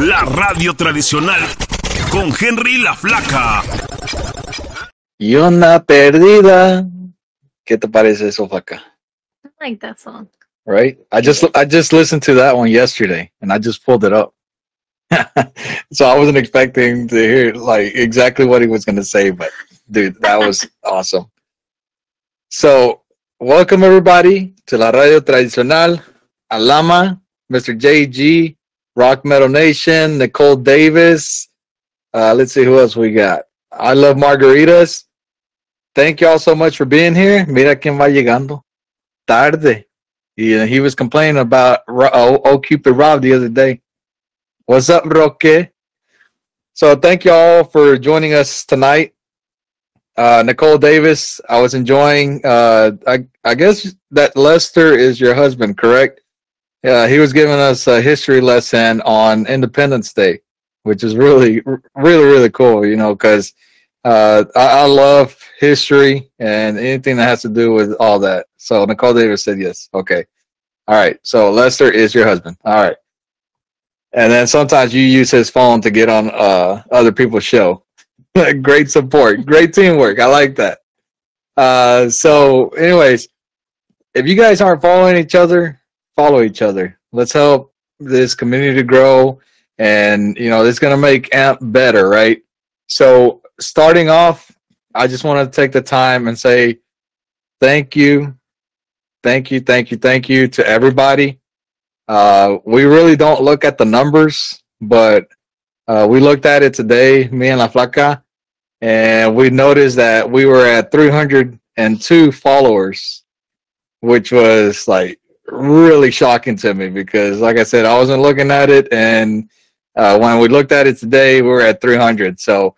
la radio tradicional con Henry la Flaca. Y una perdida. ¿Qué te parece eso, Flaca? I like that song. Right? I just I just listened to that one yesterday and I just pulled it up. so I wasn't expecting to hear like exactly what he was going to say, but dude, that was awesome. So, welcome everybody to La Radio Tradicional, Alama, Mr. JG, Rock Metal Nation, Nicole Davis. Uh, let's see who else we got. I love margaritas. Thank y'all so much for being here. Mira quién va llegando. Tarde. Yeah, he was complaining about oh, oh Cupid Rob the other day. What's up, Roque? So thank you all for joining us tonight. Uh, Nicole Davis, I was enjoying. Uh, I I guess that Lester is your husband, correct? Yeah, he was giving us a history lesson on Independence Day, which is really, really, really cool. You know, because uh, I, I love history and anything that has to do with all that. So Nicole Davis said yes. Okay, all right. So Lester is your husband. All right. And then sometimes you use his phone to get on uh, other people's show. great support, great teamwork. I like that. Uh, so, anyways, if you guys aren't following each other, follow each other. Let's help this community to grow, and you know, it's gonna make AMP better, right? So, starting off, I just want to take the time and say thank you, thank you, thank you, thank you to everybody. Uh, we really don't look at the numbers, but uh, we looked at it today, me and La Flaca, and we noticed that we were at 302 followers, which was like really shocking to me because, like I said, I wasn't looking at it, and uh, when we looked at it today, we were at 300. So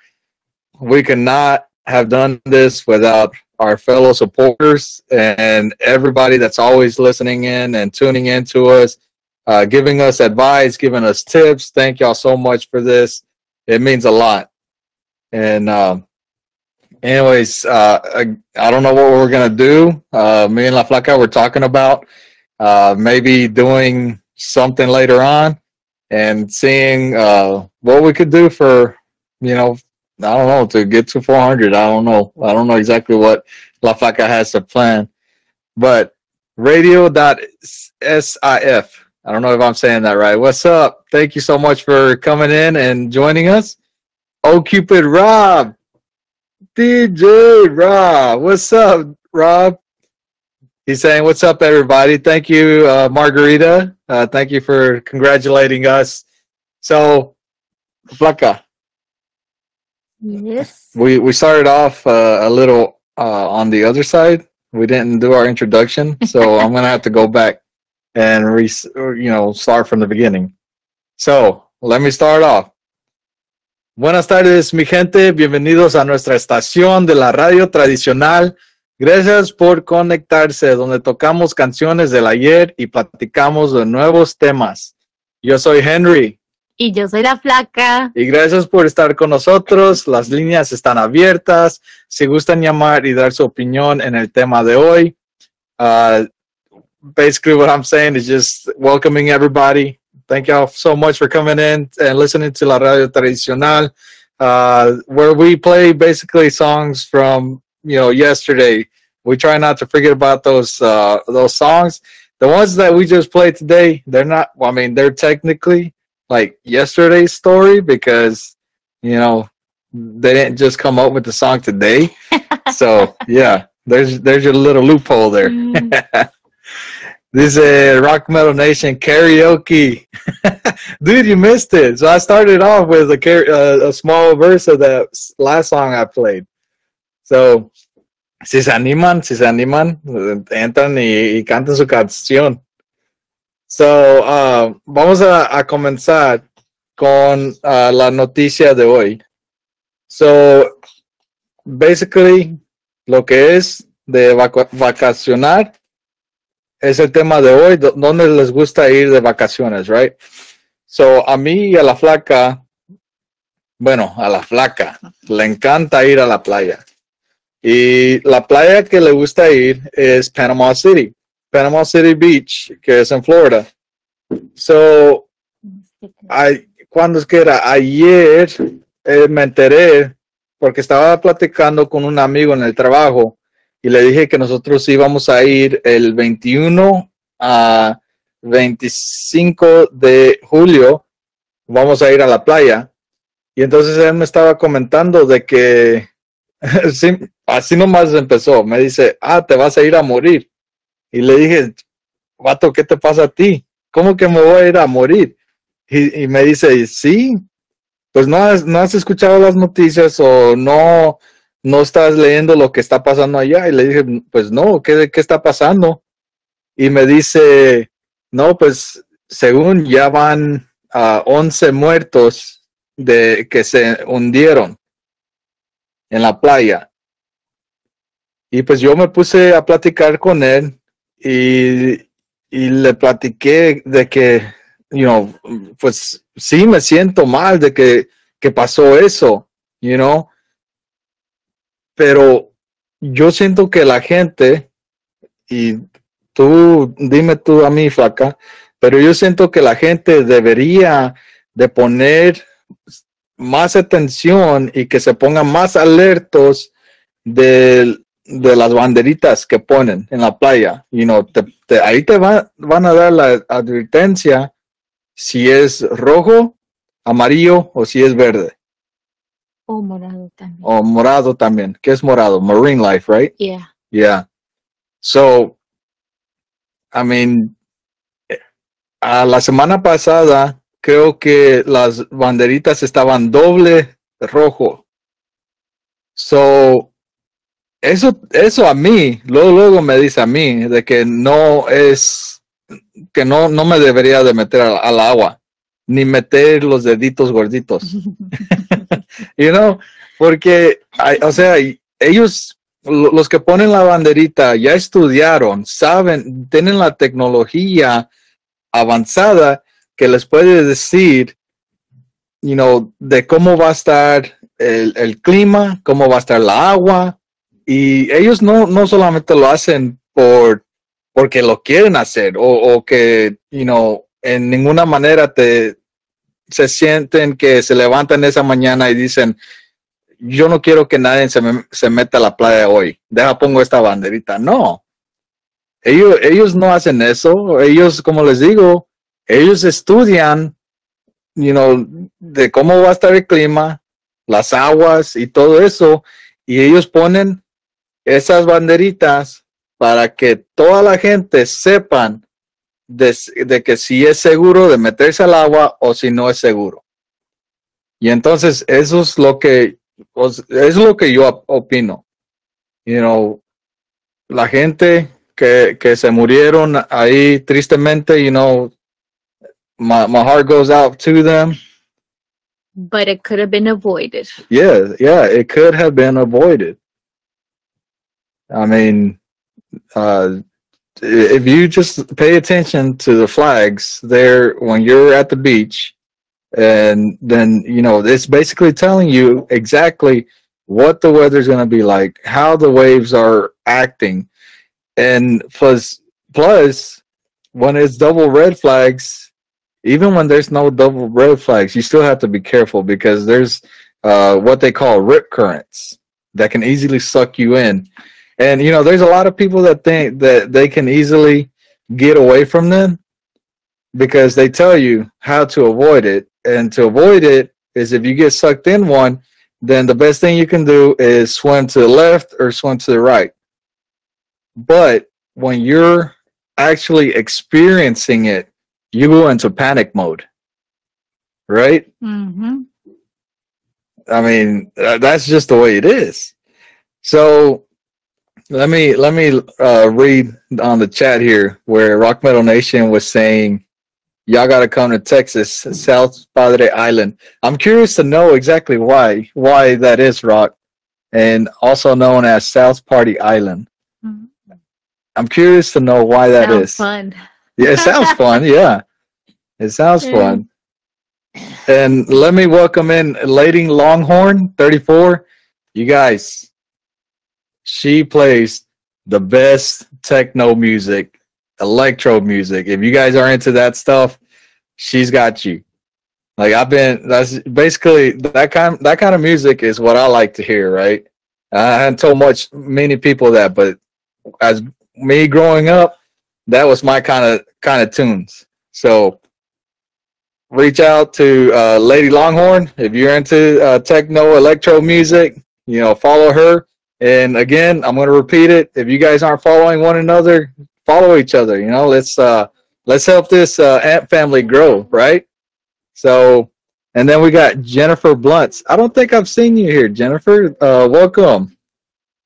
we could not have done this without our fellow supporters and everybody that's always listening in and tuning in to us uh, giving us advice, giving us tips. Thank y'all so much for this. It means a lot. And um, anyways, uh, I, I don't know what we're gonna do. Uh, me and La Flaca were talking about uh, maybe doing something later on and seeing uh, what we could do for you know I don't know to get to 400. I don't know. I don't know exactly what La Flaca has to plan, but radio.sif I don't know if I'm saying that right. What's up? Thank you so much for coming in and joining us. Oh, Cupid Rob, DJ Rob. What's up, Rob? He's saying, What's up, everybody? Thank you, uh, Margarita. Uh, thank you for congratulating us. So, Flaca, Yes. we, we started off uh, a little uh, on the other side. We didn't do our introduction, so I'm going to have to go back and re- you know start from the beginning. So let me start off. Buenas tardes, mi gente. Bienvenidos a nuestra estación de la radio tradicional. Gracias por conectarse, donde tocamos canciones del ayer y platicamos de nuevos temas. Yo soy Henry Y yo soy la flaca. y gracias por estar con nosotros. Las líneas están abiertas. Si gustan llamar y dar su opinión en el tema de hoy, uh, basically what I'm saying is just welcoming everybody. Thank y'all so much for coming in and listening to La Radio Tradicional, uh, where we play basically songs from you know yesterday. We try not to forget about those uh, those songs. The ones that we just played today, they're not. Well, I mean, they're technically like yesterday's story because you know they didn't just come up with the song today. so yeah, there's there's your little loophole there. Mm, This is Rock Metal Nation karaoke. Dude, you missed it. So I started off with a, car- uh, a small verse of that last song I played. So, si se animan, si se animan, entran y, y cantan su canción. So, uh, vamos a, comenzar con uh, la noticia de hoy. So, basically, lo que es de vacacionar es el tema de hoy, do- ¿dónde les gusta ir de vacaciones, right? So, a mí y a la flaca, bueno, a la flaca, le encanta ir a la playa. Y la playa que le gusta ir es Panama City, Panama City Beach, que es en Florida. So, I, cuando es que era ayer, eh, me enteré porque estaba platicando con un amigo en el trabajo y le dije que nosotros íbamos a ir el 21 a 25 de julio, vamos a ir a la playa. Y entonces él me estaba comentando de que sí, así nomás empezó. Me dice, ah, te vas a ir a morir. Y le dije, vato, ¿qué te pasa a ti? ¿Cómo que me voy a ir a morir? Y, me dice, sí, pues no has, no has escuchado las noticias o no, no estás leyendo lo que está pasando allá. Y le dije, pues no, ¿qué, qué está pasando? Y me dice, no, pues según ya van a 11 muertos de que se hundieron en la playa. Y pues yo me puse a platicar con él y, y le platiqué de que, you know, pues sí me siento mal de que, que pasó eso, you know, pero yo siento que la gente, y tú dime tú a mí, flaca, pero yo siento que la gente debería de poner más atención y que se pongan más alertos de, de las banderitas que ponen en la playa. You know, te- te- ahí te va- van a dar la advertencia si es rojo, amarillo o si es verde O morado también. o morado también. ¿Qué es morado? Marine life, right? Yeah. Yeah. So, I mean, a la semana pasada creo que las banderitas estaban doble rojo. So, eso, eso a mí, luego, luego me dice a mí de que no es, que no, no me debería de meter al, al agua, ni meter los deditos gorditos you know, porque, o sea, ellos, lo- los que ponen la banderita, ya estudiaron, saben, tienen la tecnología avanzada que les puede decir, you know, de cómo va a estar el, clima, cómo va a estar la agua, y ellos no, no solamente lo hacen por, porque lo quieren hacer, o, o que, you know, en ninguna manera te, se sienten que se levantan esa mañana y dicen, yo no quiero que nadie se, me- se meta a la playa hoy, deja pongo esta banderita. No, ellos, ellos no hacen eso, ellos, como les digo, ellos estudian, you know, de cómo va a estar el clima, las aguas y todo eso, y ellos ponen esas banderitas para que toda la gente sepan de, de que si es seguro de meterse al agua o si no es seguro. Y entonces eso es lo que os- es lo que yo op- opino. You know, la gente que, que se murieron ahí tristemente, you know, my, my heart goes out to them. But it could have been avoided. Yeah, yeah, it could have been avoided. I mean, uh, if you just pay attention to the flags there when you're at the beach, and then you know it's basically telling you exactly what the weather's going to be like, how the waves are acting, and plus, plus when it's double red flags, even when there's no double red flags, you still have to be careful because there's uh, what they call rip currents that can easily suck you in. And you know, there's a lot of people that think that they can easily get away from them because they tell you how to avoid it. And to avoid it is if you get sucked in one, then the best thing you can do is swim to the left or swim to the right. But when you're actually experiencing it, you go into panic mode. Right? Mm-hmm. I mean, that's just the way it is. So let me let me uh, read on the chat here where Rock Metal Nation was saying, "Y'all got to come to Texas, South Padre Island." I'm curious to know exactly why why that is, Rock, and also known as South Party Island. Mhm. I'm curious to know why that Sounds is. fun. Yeah, it sounds fun. Yeah, it sounds Yeah. fun. And let me welcome in Lady Longhorn, 34. You guys, she plays the best techno music, electro music. If you guys are into that stuff, she's got you. Like I've been that's basically that kind that kind of music is what I like to hear, right? I haven't told much many people that, but as me growing up, that was my kind of kind of tunes. So reach out to uh, Lady Longhorn if you're into uh, techno electro music. You know, follow her. And again, I'm going to repeat it. If you guys aren't following one another, follow each other. You know, let's uh, let's help this uh, Amp family grow, right? So, and then we got Jennifer Blunts. I don't think I've seen you here, Jennifer. Uh, welcome.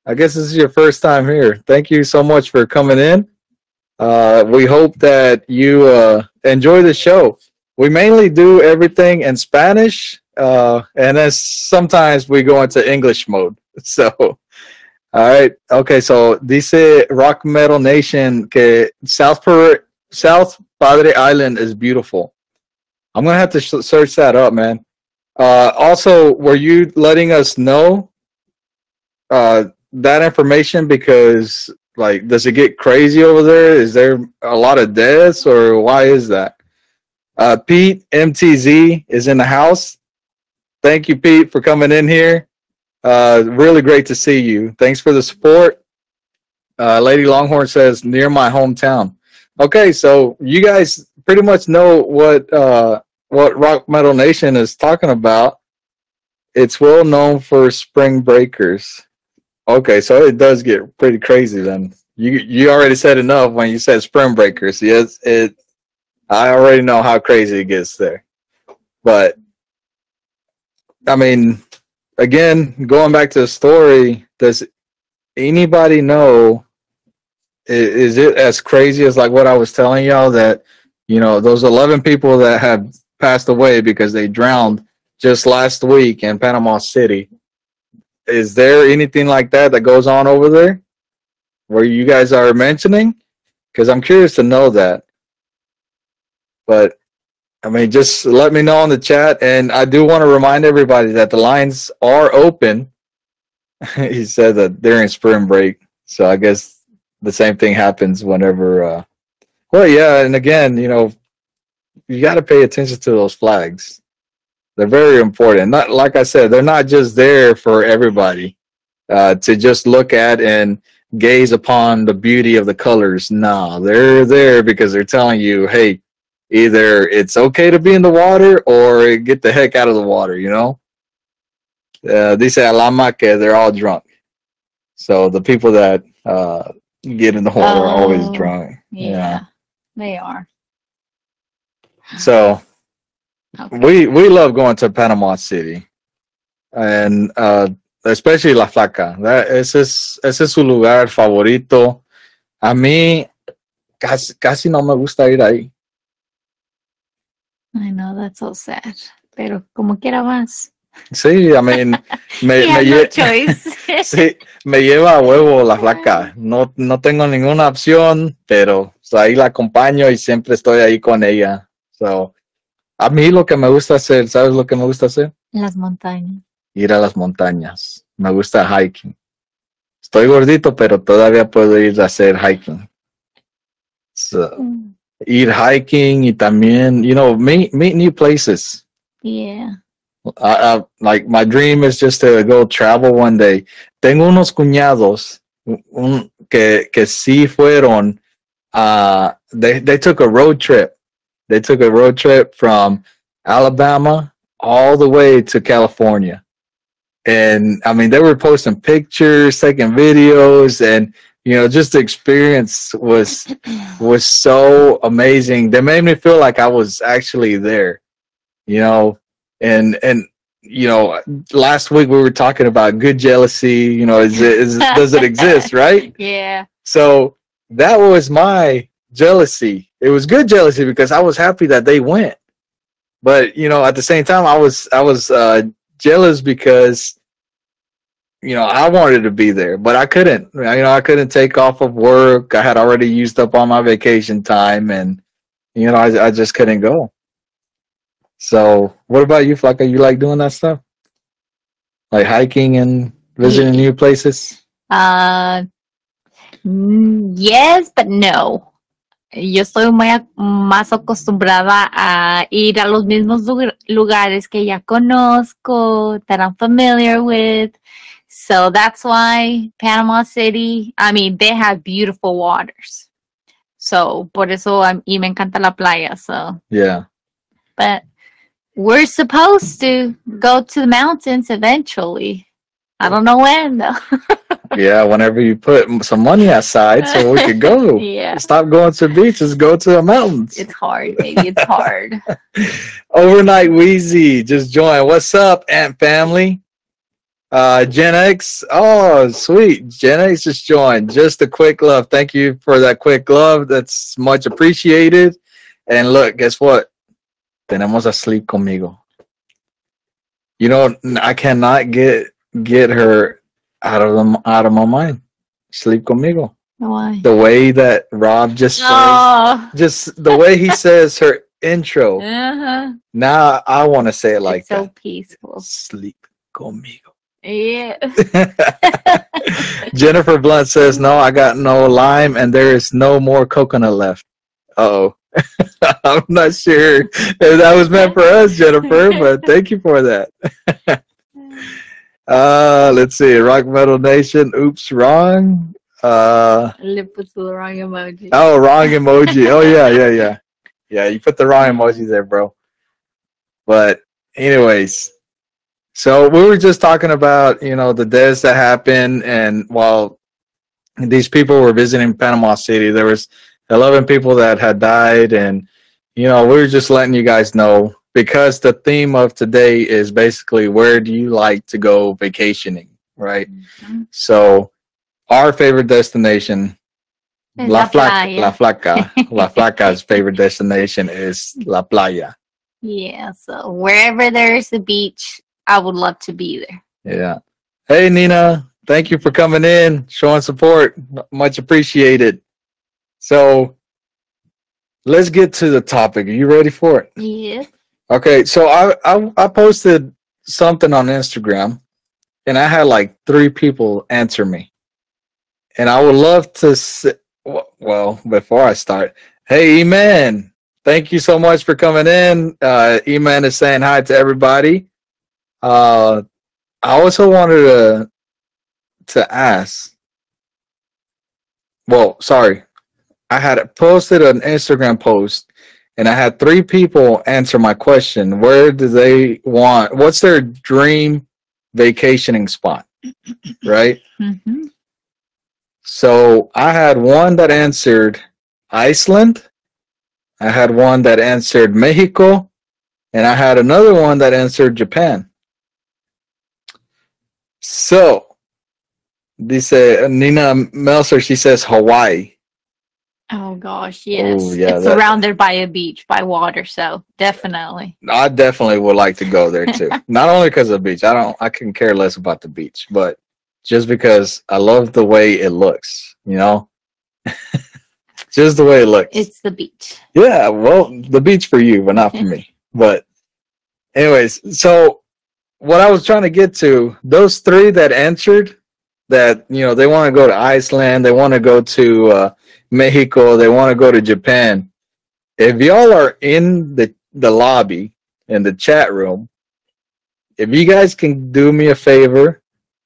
I guess this is your first time here. Thank you so much for coming in. Uh, we hope that you uh, enjoy the show. We mainly do everything in Spanish, uh, and then sometimes we go into English mode. So, all right, okay. So dice Rock Metal Nation que South per- South Padre Island is beautiful. I'm gonna have to search that up, man. Uh, also, were you letting us know uh, that information because, like, does it get crazy over there? Is there a lot of deaths, or why is that? Uh, Pete MTZ is in the house. Thank you, Pete, for coming in here. Uh, really great to see you. Thanks for the support. Uh, Lady Longhorn says near my hometown. Okay, so you guys pretty much know what uh, what Rock Metal Nation is talking about. It's well known for spring breakers. Okay, so it does get pretty crazy then. You you already said enough when you said spring breakers. Yes, it. I already know how crazy it gets there, but I mean, again, going back to the story, does anybody know? Is it as crazy as like what I was telling y'all that you know those eleven people that have passed away because they drowned just last week in Panama City? Is there anything like that that goes on over there where you guys are mentioning? Because I'm curious to know that. But I mean, just let me know in the chat. And I do want to remind everybody that the lines are open. he said that during spring break. So I guess the same thing happens whenever. Uh, well, yeah. And again, you know, you got to pay attention to those flags. They're very important. Not like I said, they're not just there for everybody uh, to just look at and gaze upon the beauty of the colors. No, they're there because they're telling you, hey, either it's okay to be in the water or get the heck out of the water, you know? Uh, they say alama que they're all drunk. So the people that uh, get in the water are always Oh, drunk. Yeah, they are. So Okay. we we love going to Panama City, and uh, especially La Flaca. That ese es ese es su lugar favorito. A mí casi, casi no me gusta ir ahí. I know that's so sad. Pero como quiera más. Sí, I mean, me, me, no lle- sí, me lleva a huevo la flaca. No, no tengo ninguna opción, pero so, ahí la acompaño y siempre estoy ahí con ella. So, a mí lo que me gusta hacer, ¿sabes lo que me gusta hacer? Las montañas. ir a las montañas. Me gusta hiking. Estoy gordito, pero todavía puedo ir a hacer hiking. So, Mm, ir hiking y también, you know, meet, meet new places. Yeah. I, I, like my dream is just to go travel one day. Tengo unos cuñados un- que, que sí fueron, uh, they, they took a road trip. They took a road trip from Alabama all the way to California. And I mean, they were posting pictures, taking videos, and you know, just the experience was was so amazing. They made me feel like I was actually there, you know, and and you know, last week we were talking about good jealousy. You know, is it is, does it exist, right? Yeah. So that was my jealousy. It was good jealousy because I was happy that they went. But you know, at the same time, I was I was uh, jealous because you know I wanted to be there, but I couldn't. You know, I couldn't take off of work. I had already used up all my vacation time, and you know, I I just couldn't go. So, what about you, Flaca? You like doing that stuff, like hiking and visiting new places? Uh, mm, yes, but no. Yo estoy muy ac- más acostumbrada a ir a los mismos lugar- lugares que ya conozco, that I'm familiar with. So that's why Panama City, I mean, they have beautiful waters. So por eso, um, y me encanta la playa. So, Yeah. but we're supposed to go to the mountains eventually. I don't know when though. Yeah. Whenever you put some money aside so we could go. yeah, Stop going to the beaches, go to the mountains. it's hard, baby. It's hard. Overnight Wheezy just joined. What's up, Amp Family? Uh, Gen X. Oh, sweet. Gen X just joined. Just a quick love. Thank you for that quick love. That's much appreciated. And look, guess what? Tenemos a sleep conmigo. You know, I cannot get get her out of them out of my mind. Sleep conmigo. Why? The way that Rob just says, Oh. just the way he says her intro. Uh-huh. Now I want to say it like it's so that. peaceful. Sleep conmigo. Yeah. Jennifer Blunt says, No, I got no lime and there is no more coconut left. oh. I'm not sure if that was meant for us, Jennifer, but thank you for that. Uh let's see. Rock Metal Nation. Oops, wrong. Uh Le puse the wrong emoji. oh wrong emoji. Oh yeah, yeah, yeah. Yeah, you put the wrong emoji there, bro. But anyways, so we were just talking about, you know, the deaths that happened and while these people were visiting Panama City, there was 11 people that had died and you know, we were just letting you guys know because the theme of today is basically where do you like to go vacationing, right? Mhm. So our favorite destination Es La, la Flaca. La Flaca. La Flaca's favorite destination is La Playa. Yeah, so wherever there is a beach, I would love to be there. Yeah. Hey, Nina. Thank you for coming in, showing support. Much appreciated. So let's get to the topic. Are you ready for it? Yeah. Okay. So I, I, I posted something on Instagram and I had like three people answer me. And I would love to, s- w- well, before I start, hey, E-Man, thank you so much for coming in. Uh, E-Man is saying hi to everybody. Uh, I also wanted to to ask. Well, sorry, I had posted an Instagram post, and I had three people answer my question. Where do they want? What's their dream vacationing spot? Right. hmm So I had one that answered Iceland. I had one that answered Mexico, and I had another one that answered Japan. So, dice Nina Melser, she says Hawaii. Oh gosh, yes. Oh, yeah, it's that- surrounded by a beach, by water, so definitely. I definitely would like to go there too. Not only because of the beach. I don't. I can care less about the beach, but just because I love the way it looks. You know, just the way it looks. It's the beach. Yeah, well, the beach for you, but not for me. But, anyways, so what I was trying to get to, those three that answered that, you know, they want to go to Iceland, they want to go to uh, Mexico, they want to go to Japan. If y'all are in the, the lobby, in the chat room, if you guys can do me a favor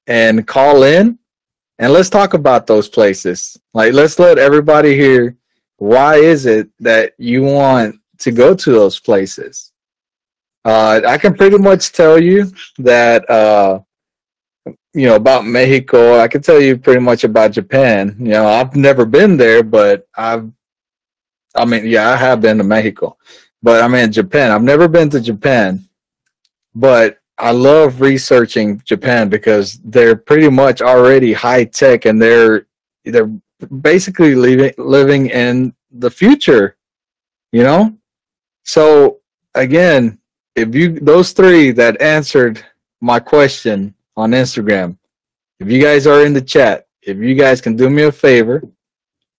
and call in and let's talk about those places. Like, let's let everybody hear why is it that you want to go to those places? Uh, I can pretty much tell you that, uh, you know, about Mexico. I can tell you pretty much about Japan. You know, I've never been there, but I've, I mean, yeah, I have been to Mexico, but I mean, Japan. I've never been to Japan, but I love researching Japan because they're pretty much already high tech and they're, they're basically living living in the future you know so again if you those three that answered my question on instagram if you guys are in the chat if you guys can do me a favor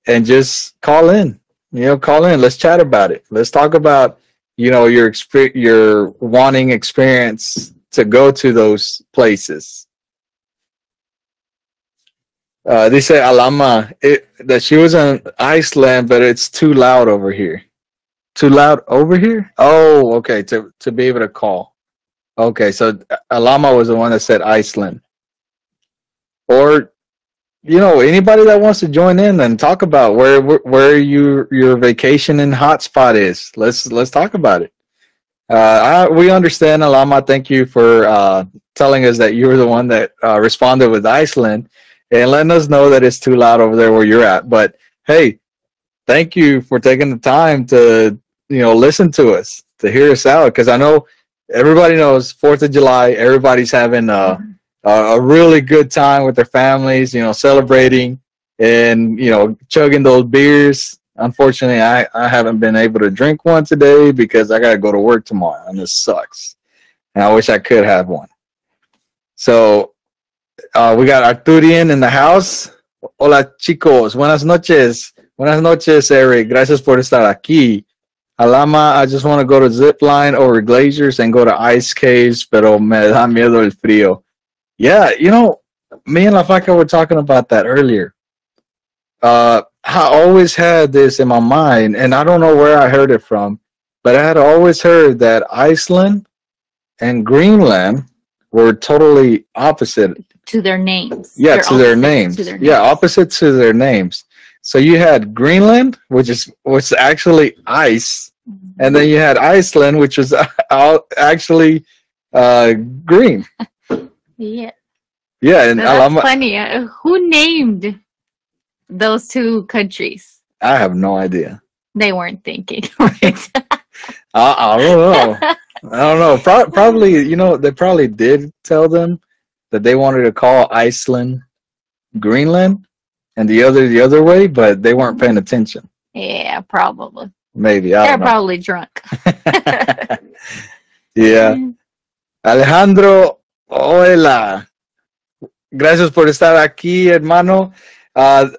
and just call in you know call in let's chat about it let's talk about you know your exper- your wanting experience to go to those places Uh, they say Alama it, that she was in Iceland, but it's too loud over here. Too loud over here? Oh, okay. To to be able to call. Okay, so Alama was the one that said Iceland. Or, you know, anybody that wants to join in and talk about where where, where you your vacation and hotspot is. Let's let's talk about it. Uh, I, we understand, Alama. Thank you for uh, telling us that you were the one that uh, responded with Iceland and letting us know that it's too loud over there where you're at. But hey, thank you for taking the time to you know listen to us to hear us out because I know everybody knows Fourth of July. Everybody's having a, a a really good time with their families. You know, celebrating and you know chugging those beers. Unfortunately, I, I haven't been able to drink one today because I got to go to work tomorrow, and this sucks. And I wish I could have one. So uh, we got Arturian in the house. Hola chicos, buenas noches. Buenas noches, Eric. Gracias por estar aquí. Alama, I just want to go to zip line over glaciers and go to ice caves, pero me da miedo el frío. Yeah, you know, me and La Faca were talking about that earlier. Uh, I always had this in my mind, and I don't know where I heard it from, but I had always heard that Iceland and Greenland were totally opposite To their names. yeah, They're to their names. to their Yeah, opposite to their names. So you had Greenland, which is which actually ice, and then you had Iceland, which was out- actually uh, green. Yeah, Yeah, and that's Alama, funny. Uh, who named those two countries? I have no idea. They weren't thinking. Right? I, I don't know. I don't know. Pro- probably, you know, they probably did tell them that they wanted to call Iceland Greenland and the other the other way, but they weren't paying attention. yeah, probably. Maybe I They're probably drunk. yeah. Alejandro, hola. Gracias por estar aquí, hermano. Uh,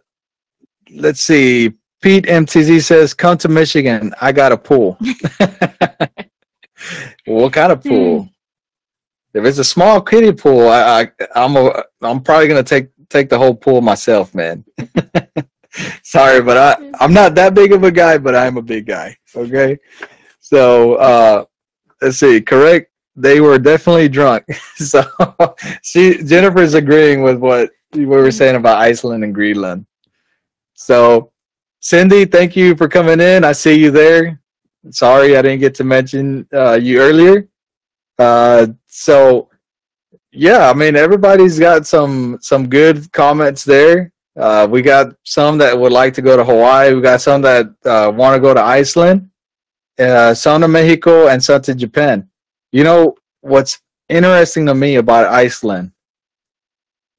let's see. Pete MTZ says, "Come to Michigan. I got a pool." what kind of pool? If it's a small kiddie pool, I, I I'm a, I'm probably gonna take take the whole pool myself, man. Sorry, but I I'm not that big of a guy, but I'm a big guy. Okay, so uh, let's see. Correct. They were definitely drunk. so she Jennifer's agreeing with what we were saying about Iceland and Greenland. So Cindy, thank you for coming in. I see you there. Sorry I didn't get to mention uh, you earlier. Uh, so yeah, I mean everybody's got some some good comments there. Uh, we got some that would like to go to Hawaii. We got some that uh, want to go to Iceland, uh, some to Mexico, and some to Japan. You know what's interesting to me about Iceland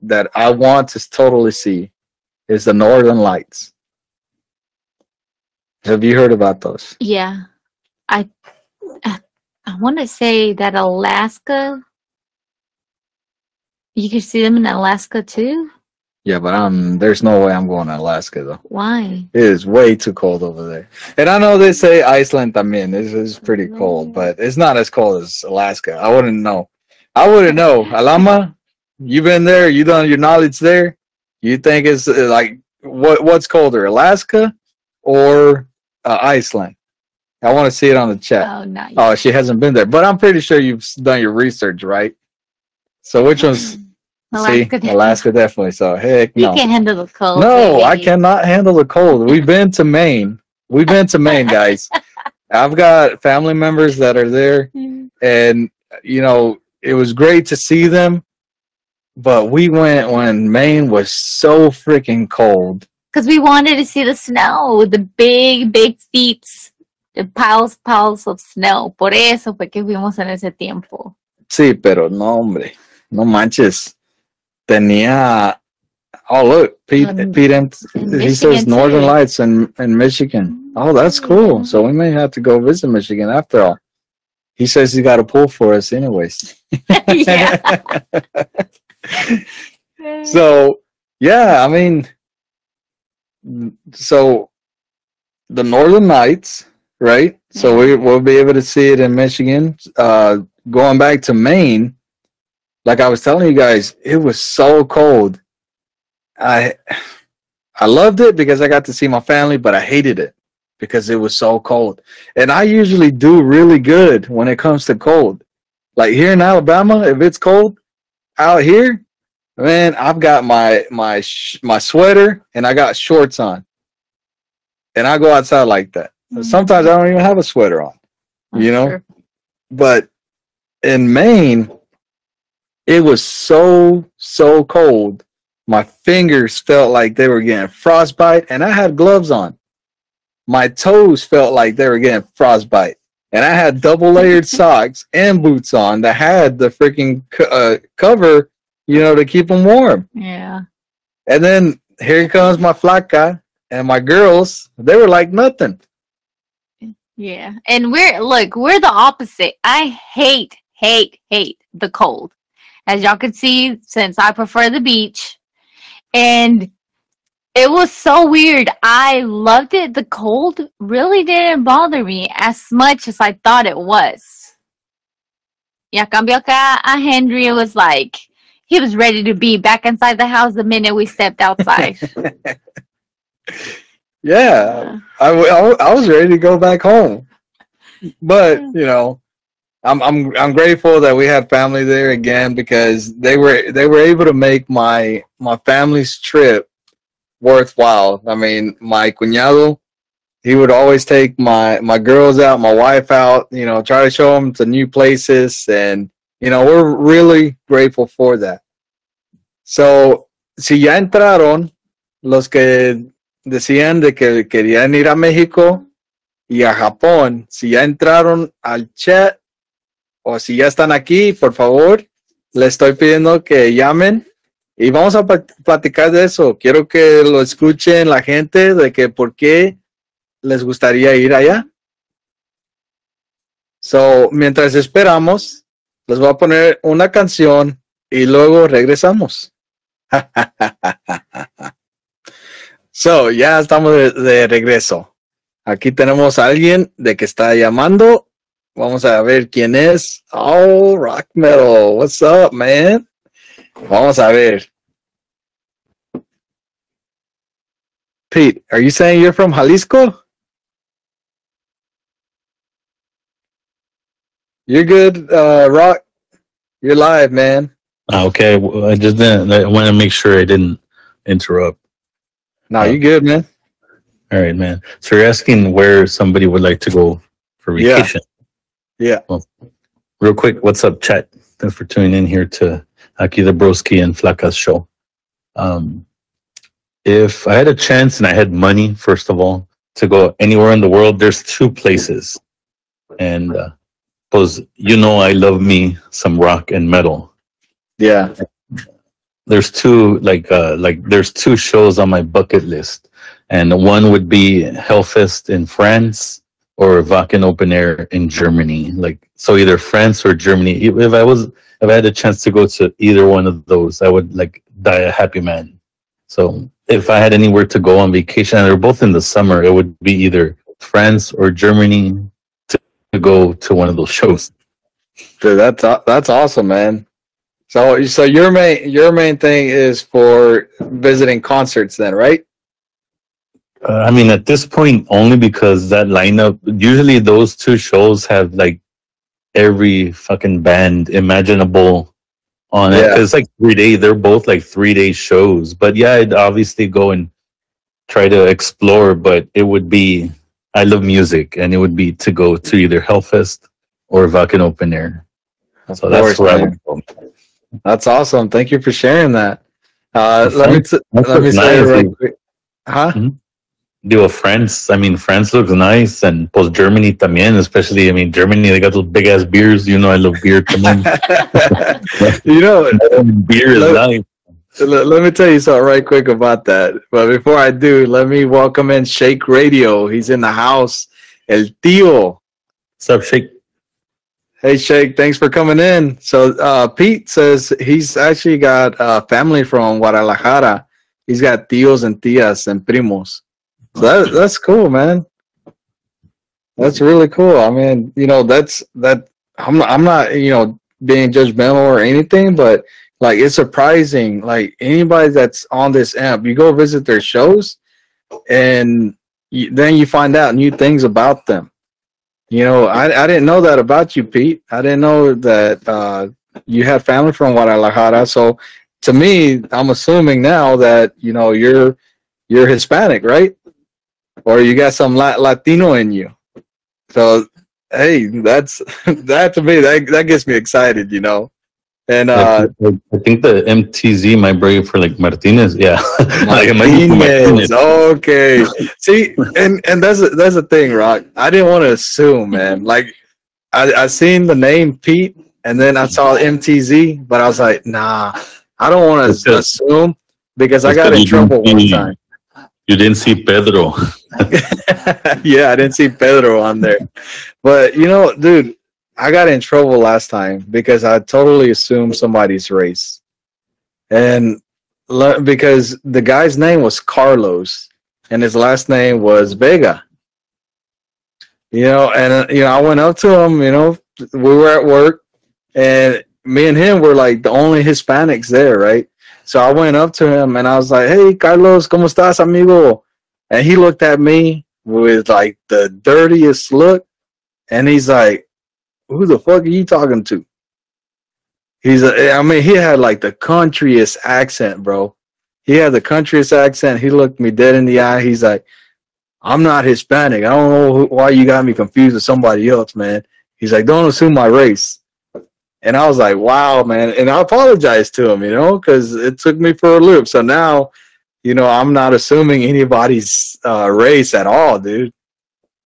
that I want to totally see is the Northern Lights. Have you heard about those? Yeah, I I, I want to say that Alaska. You can see them in Alaska too. Yeah, but I'm there's no way I'm going to Alaska though. Why? It is way too cold over there. And I know they say Iceland también. This is pretty cold, but it's not as cold as Alaska. I wouldn't know. I wouldn't know. Alama, you been there? You done your knowledge there? You think it's uh, like what? What's colder, Alaska or uh, Iceland? I want to see it on the chat. Oh, yet. Oh, she hasn't been there, but I'm pretty sure you've done your research, right? So which one's Alaska. see definitely. Alaska definitely. So heck no. You can't handle the cold. No, I cannot handle the cold. We've been to Maine. We've been to Maine, guys. I've got family members that are there, Mm. and you know it was great to see them. But we went when Maine was so freaking cold. Because we wanted to see the snow with the big, big feet, the piles, piles of snow. Por eso fue que fuimos en ese tiempo. Sí, pero no, hombre, no manches. Tenía. Oh look, Pete. Um, Pete. He says Northern. Lights in in Michigan. Oh, that's cool. So we may have to go visit Michigan after all. He says he got a pool for us, anyways. so yeah i mean so the northern lights right so we, we'll be able to see it in michigan uh going back to maine like i was telling you guys it was so cold I I loved it because I got to see my family, but I hated it because it was so cold. And I usually do really good when it comes to cold. Like here in Alabama, if it's cold out here, man, I've got my my my sweater and I got shorts on, and I go outside like that. Mm-hmm. Sometimes I don't even have a sweater on, you know. Sure. But in Maine, it was so so cold. My fingers felt like they were getting frostbite, and I had gloves on. My toes felt like they were getting frostbite, and I had double layered socks and boots on that had the freaking uh, cover, you know, to keep them warm. Yeah. And then here comes my flaca and my girls. They were like nothing. Yeah. And we're look, we're the opposite. I hate, hate, hate the cold. As y'all can see, since I prefer the beach. And it was so weird. I loved it. The cold really didn't bother me as much as I thought it was. Yeah, cambio acá Henry, was like he was ready to be back inside the house the minute we stepped outside. Yeah, I, I I was ready to go back home, but you know, I'm I'm I'm grateful that we had family there again because they were they were able to make my my family's trip worthwhile. I mean, my cuñado, he would always take my my girls out, my wife out, you know, try to show them to new places, and you know, we're really grateful for that. So, si ya entraron los que decían de que querían ir a México y a Japón. Si ya entraron al chat o si ya están aquí, por favor, les estoy pidiendo que llamen y vamos a plat- platicar de eso. Quiero que lo escuchen la gente de que por qué les gustaría ir allá. So, mientras esperamos, les voy a poner una canción y luego regresamos. So, ya estamos de, de regreso. Aquí tenemos a alguien de que está llamando. Vamos a ver quién es. Oh, Rock Metal. What's up, man? Vamos a ver. Pete, are you saying you're from Jalisco? You're good, uh, Rock. You're live, man. Ah, Okay, well, I just didn't. I want to make sure I didn't interrupt. No, you good, man. All right, man. So you're asking where somebody would like to go for vacation. Yeah. Real quick, what's up, chat? Thanks for tuning in here to Aki the Broski and Flacas show. Um, if I had a chance and I had money, first of all, to go anywhere in the world, there's two places, and uh, because you know I love me some rock and metal. Yeah. there's two like uh like there's two shows on my bucket list and one would be hellfest in france or wacken open air in germany like so either france or germany if i was if i had a chance to go to either one of those i would like die a happy man so if i had anywhere to go on vacation and they're both in the summer it would be either france or germany to, to go to one of those shows Dude, that's that's awesome, man. So so your main your main thing is for visiting concerts then, right? Uh, I mean, at this point, only because that lineup. Usually, those two shows have like every fucking band imaginable on it. It's like three day. They're both like three day shows. But yeah, I'd obviously go and try to explore. But it would be. I love music, and it would be to go to either Hellfest or Wacken Open Air. So Of that's course, where I man. would go. That's awesome. Thank you for sharing that. Uh, let me t- let me say nice, right like, quick. Huh? Do a France. I mean, France looks nice, and post Germany también, especially. I mean, Germany they got those big ass beers. You know, I love beer. you know, beer is Look- nice. let, let me tell you something right quick about that. But before I do, let me welcome in Shake Radio. He's in the house. El Tío. What's up, Shake? Hey Shake, thanks for coming in. So uh, Pete says he's actually got uh, family from Guadalajara. He's got tios and tias and primos. That, that's cool, man. That's really cool. I mean, you know, that's that. I'm not, I'm not, you know, being judgmental or anything, but like it's surprising. Like anybody that's on this app, you go visit their shows, and you, then you find out new things about them. You know, I I didn't know that about you, Pete. I didn't know that uh, you had family from Guadalajara. So to me, I'm assuming now that you know you're you're Hispanic, right? Or you got some Latino in you. So hey, that's that to me that that gets me excited, you know. And uh, I think the MTZ might bring for like Martinez. Yeah, like it might be for Martinez, okay. See, and and that's a, that's the thing, Rock. I didn't want to assume, man. Like I I seen the name Pete, and then I saw MTZ, but I was like, nah, I don't want to assume because I got in trouble one time. You didn't see Pedro. yeah, I didn't see Pedro on there. But you know, dude, I got in trouble last time because I totally assumed somebody's race. And le- because the guy's name was Carlos and his last name was Vega. You know, and uh, you know, I went up to him, you know, we were at work and me and him were like the only Hispanics there, right? So I went up to him and I was like, "Hey, Carlos, cómo estás, amigo?" And he looked at me with like the dirtiest look, and he's like, "Who the fuck are you talking to?" He's, a, I mean, he had like the countryest accent, bro. He had the countryest accent. He looked me dead in the eye. He's like, "I'm not Hispanic. I don't know who, why you got me confused with somebody else, man." He's like, "Don't assume my race." And I was like, "Wow, man!" And I apologized to him, you know, because it took me for a loop. So now you know, I'm not assuming anybody's uh, race at all, dude.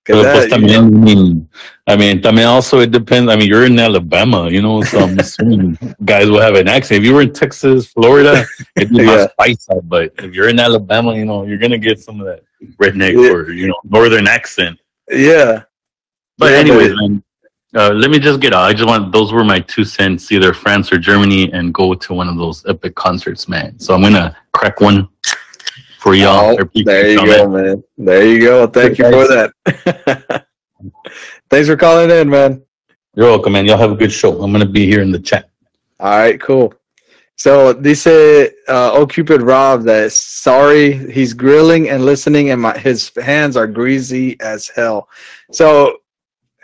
That- también, I mean, I mean, también also it depends. I mean, you're in Alabama, you know, so I'm assuming guys will have an accent. If you were in Texas, Florida, it'd be Yeah. paisa. But if you're in Alabama, you know, you're gonna get some of that redneck Yeah. or you know northern accent. yeah, But Yeah, anyways, but- man, uh, let me just get out. I just want those were my two cents, either France or Germany, and go to one of those epic concerts, man. So I'm gonna crack one for y'all. Oh, there you go, man. There you go. Thank you for that. Thanks for calling in, man. You're welcome, man. Y'all have a good show. I'm gonna be here in the chat. All right, cool. So this uh, oh Cupid Rob that sorry he's grilling and listening and my his hands are greasy as hell. So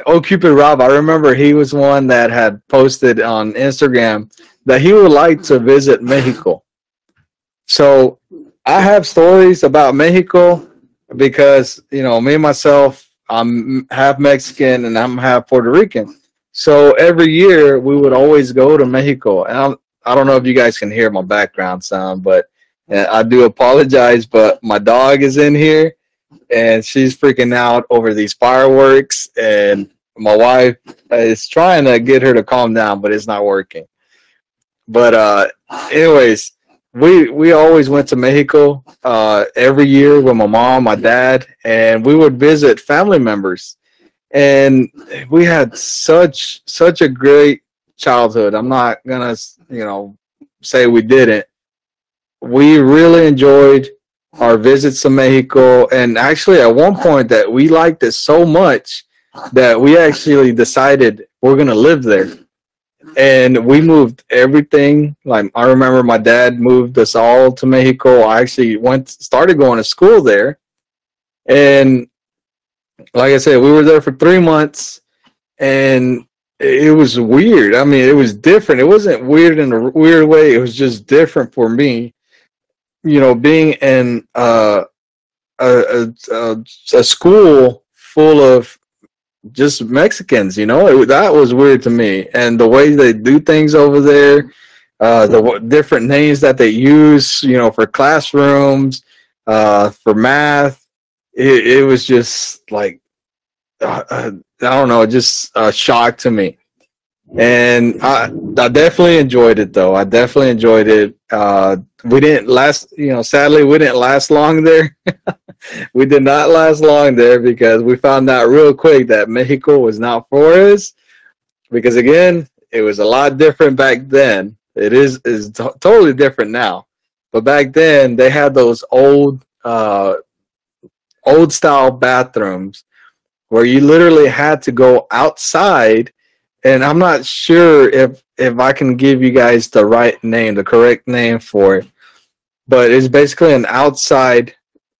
oh Cupid Rob, I remember he was one that had posted on Instagram that he would like to visit Mexico. So I have stories about Mexico because you know me and myself I'm half Mexican and I'm half Puerto Rican. So every year we would always go to Mexico. And I'm, I don't know if you guys can hear my background sound, but I do apologize. But my dog is in here and she's freaking out over these fireworks. And my wife is trying to get her to calm down, but it's not working. But, uh, anyways, we we always went to Mexico uh, every year with my mom, my dad, and we would visit family members. And we had such such a great childhood. I'm not gonna you know say we didn't. We really enjoyed our visits to mexico and actually at one point that we liked it so much that we actually decided we're gonna live there and we moved everything like i remember my dad moved us all to mexico i actually went started going to school there and like I said, we were there for three months, and it was weird. I mean, it was different. It wasn't weird in a weird way. It was just different for me. You know, being in uh, a, a, a, a school full of just Mexicans. You know, it, that was weird to me, and the way they do things over there, uh, the w- different names that they use. You know, for classrooms, uh, for math it, it was just like uh, uh, I don't know, just a shock to me. And I, I definitely enjoyed it though. I definitely enjoyed it. Uh, we didn't last, you know, sadly we didn't last long there. we did not last long there because we found out real quick that Mexico was not for us. Because again, it was a lot different back then. It is is t- totally different now. But back then they had those old uh, old style bathrooms where you literally had to go outside and I'm not sure if if I can give you guys the right name, the correct name for it, but it's basically an outside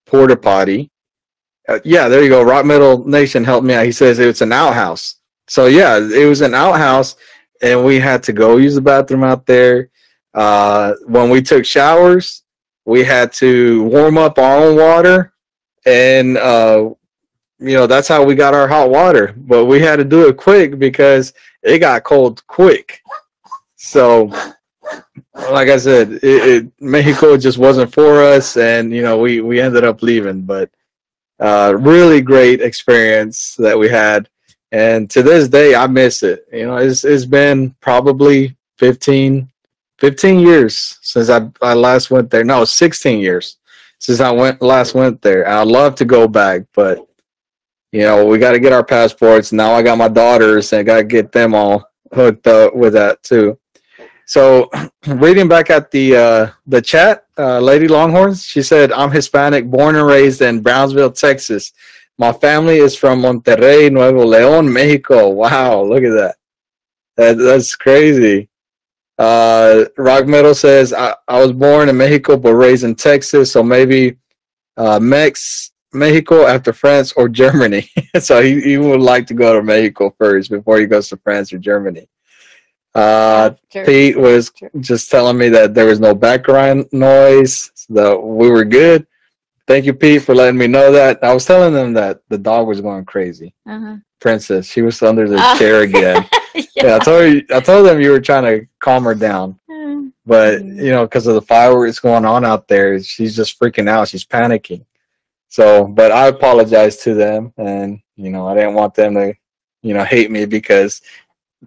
porta potty. Uh, yeah, there you go. Rock Metal Nation helped me out. He says it's an outhouse. So yeah, it was an outhouse, and we had to go use the bathroom out there. Uh, when we took showers, we had to warm up our own water, and uh, you know that's how we got our hot water. But we had to do it quick because it got cold quick. So, like I said, it, it Mexico just wasn't for us, and you know we we ended up leaving. But uh, really great experience that we had, and to this day I miss it. You know, it's it's been probably 15, 15 years since I, I last went there. No, 16 years since I went last went there. I'd love to go back, but you know, we got to get our passports. Now I got my daughters and I got to get them all hooked up with that too. So, reading back at the uh, the chat, uh, Lady Longhorns, she said, "I'm Hispanic, born and raised in Brownsville, Texas. My family is from Monterrey, Nuevo León, Mexico. Wow, look at that. that that's crazy." Uh, Rock Metal says, I, I was born in Mexico but raised in Texas, so maybe uh, Mex, Mexico after France or Germany. so he, he would like to go to Mexico first before he goes to France or Germany. Uh, Sure. Pete was just telling me that there was no background noise, that we were good. Thank you, Pete, for letting me know that. I was telling them that the dog was going crazy. Uh-huh. Princess, she was under the Oh. chair again. yeah, I told you, I told them you were trying to calm her down, Mm. but Mhm. you know, because of the fireworks going on out there, she's just freaking out. She's panicking. So, but I apologize to them, and you know, I didn't want them to, you know, hate me because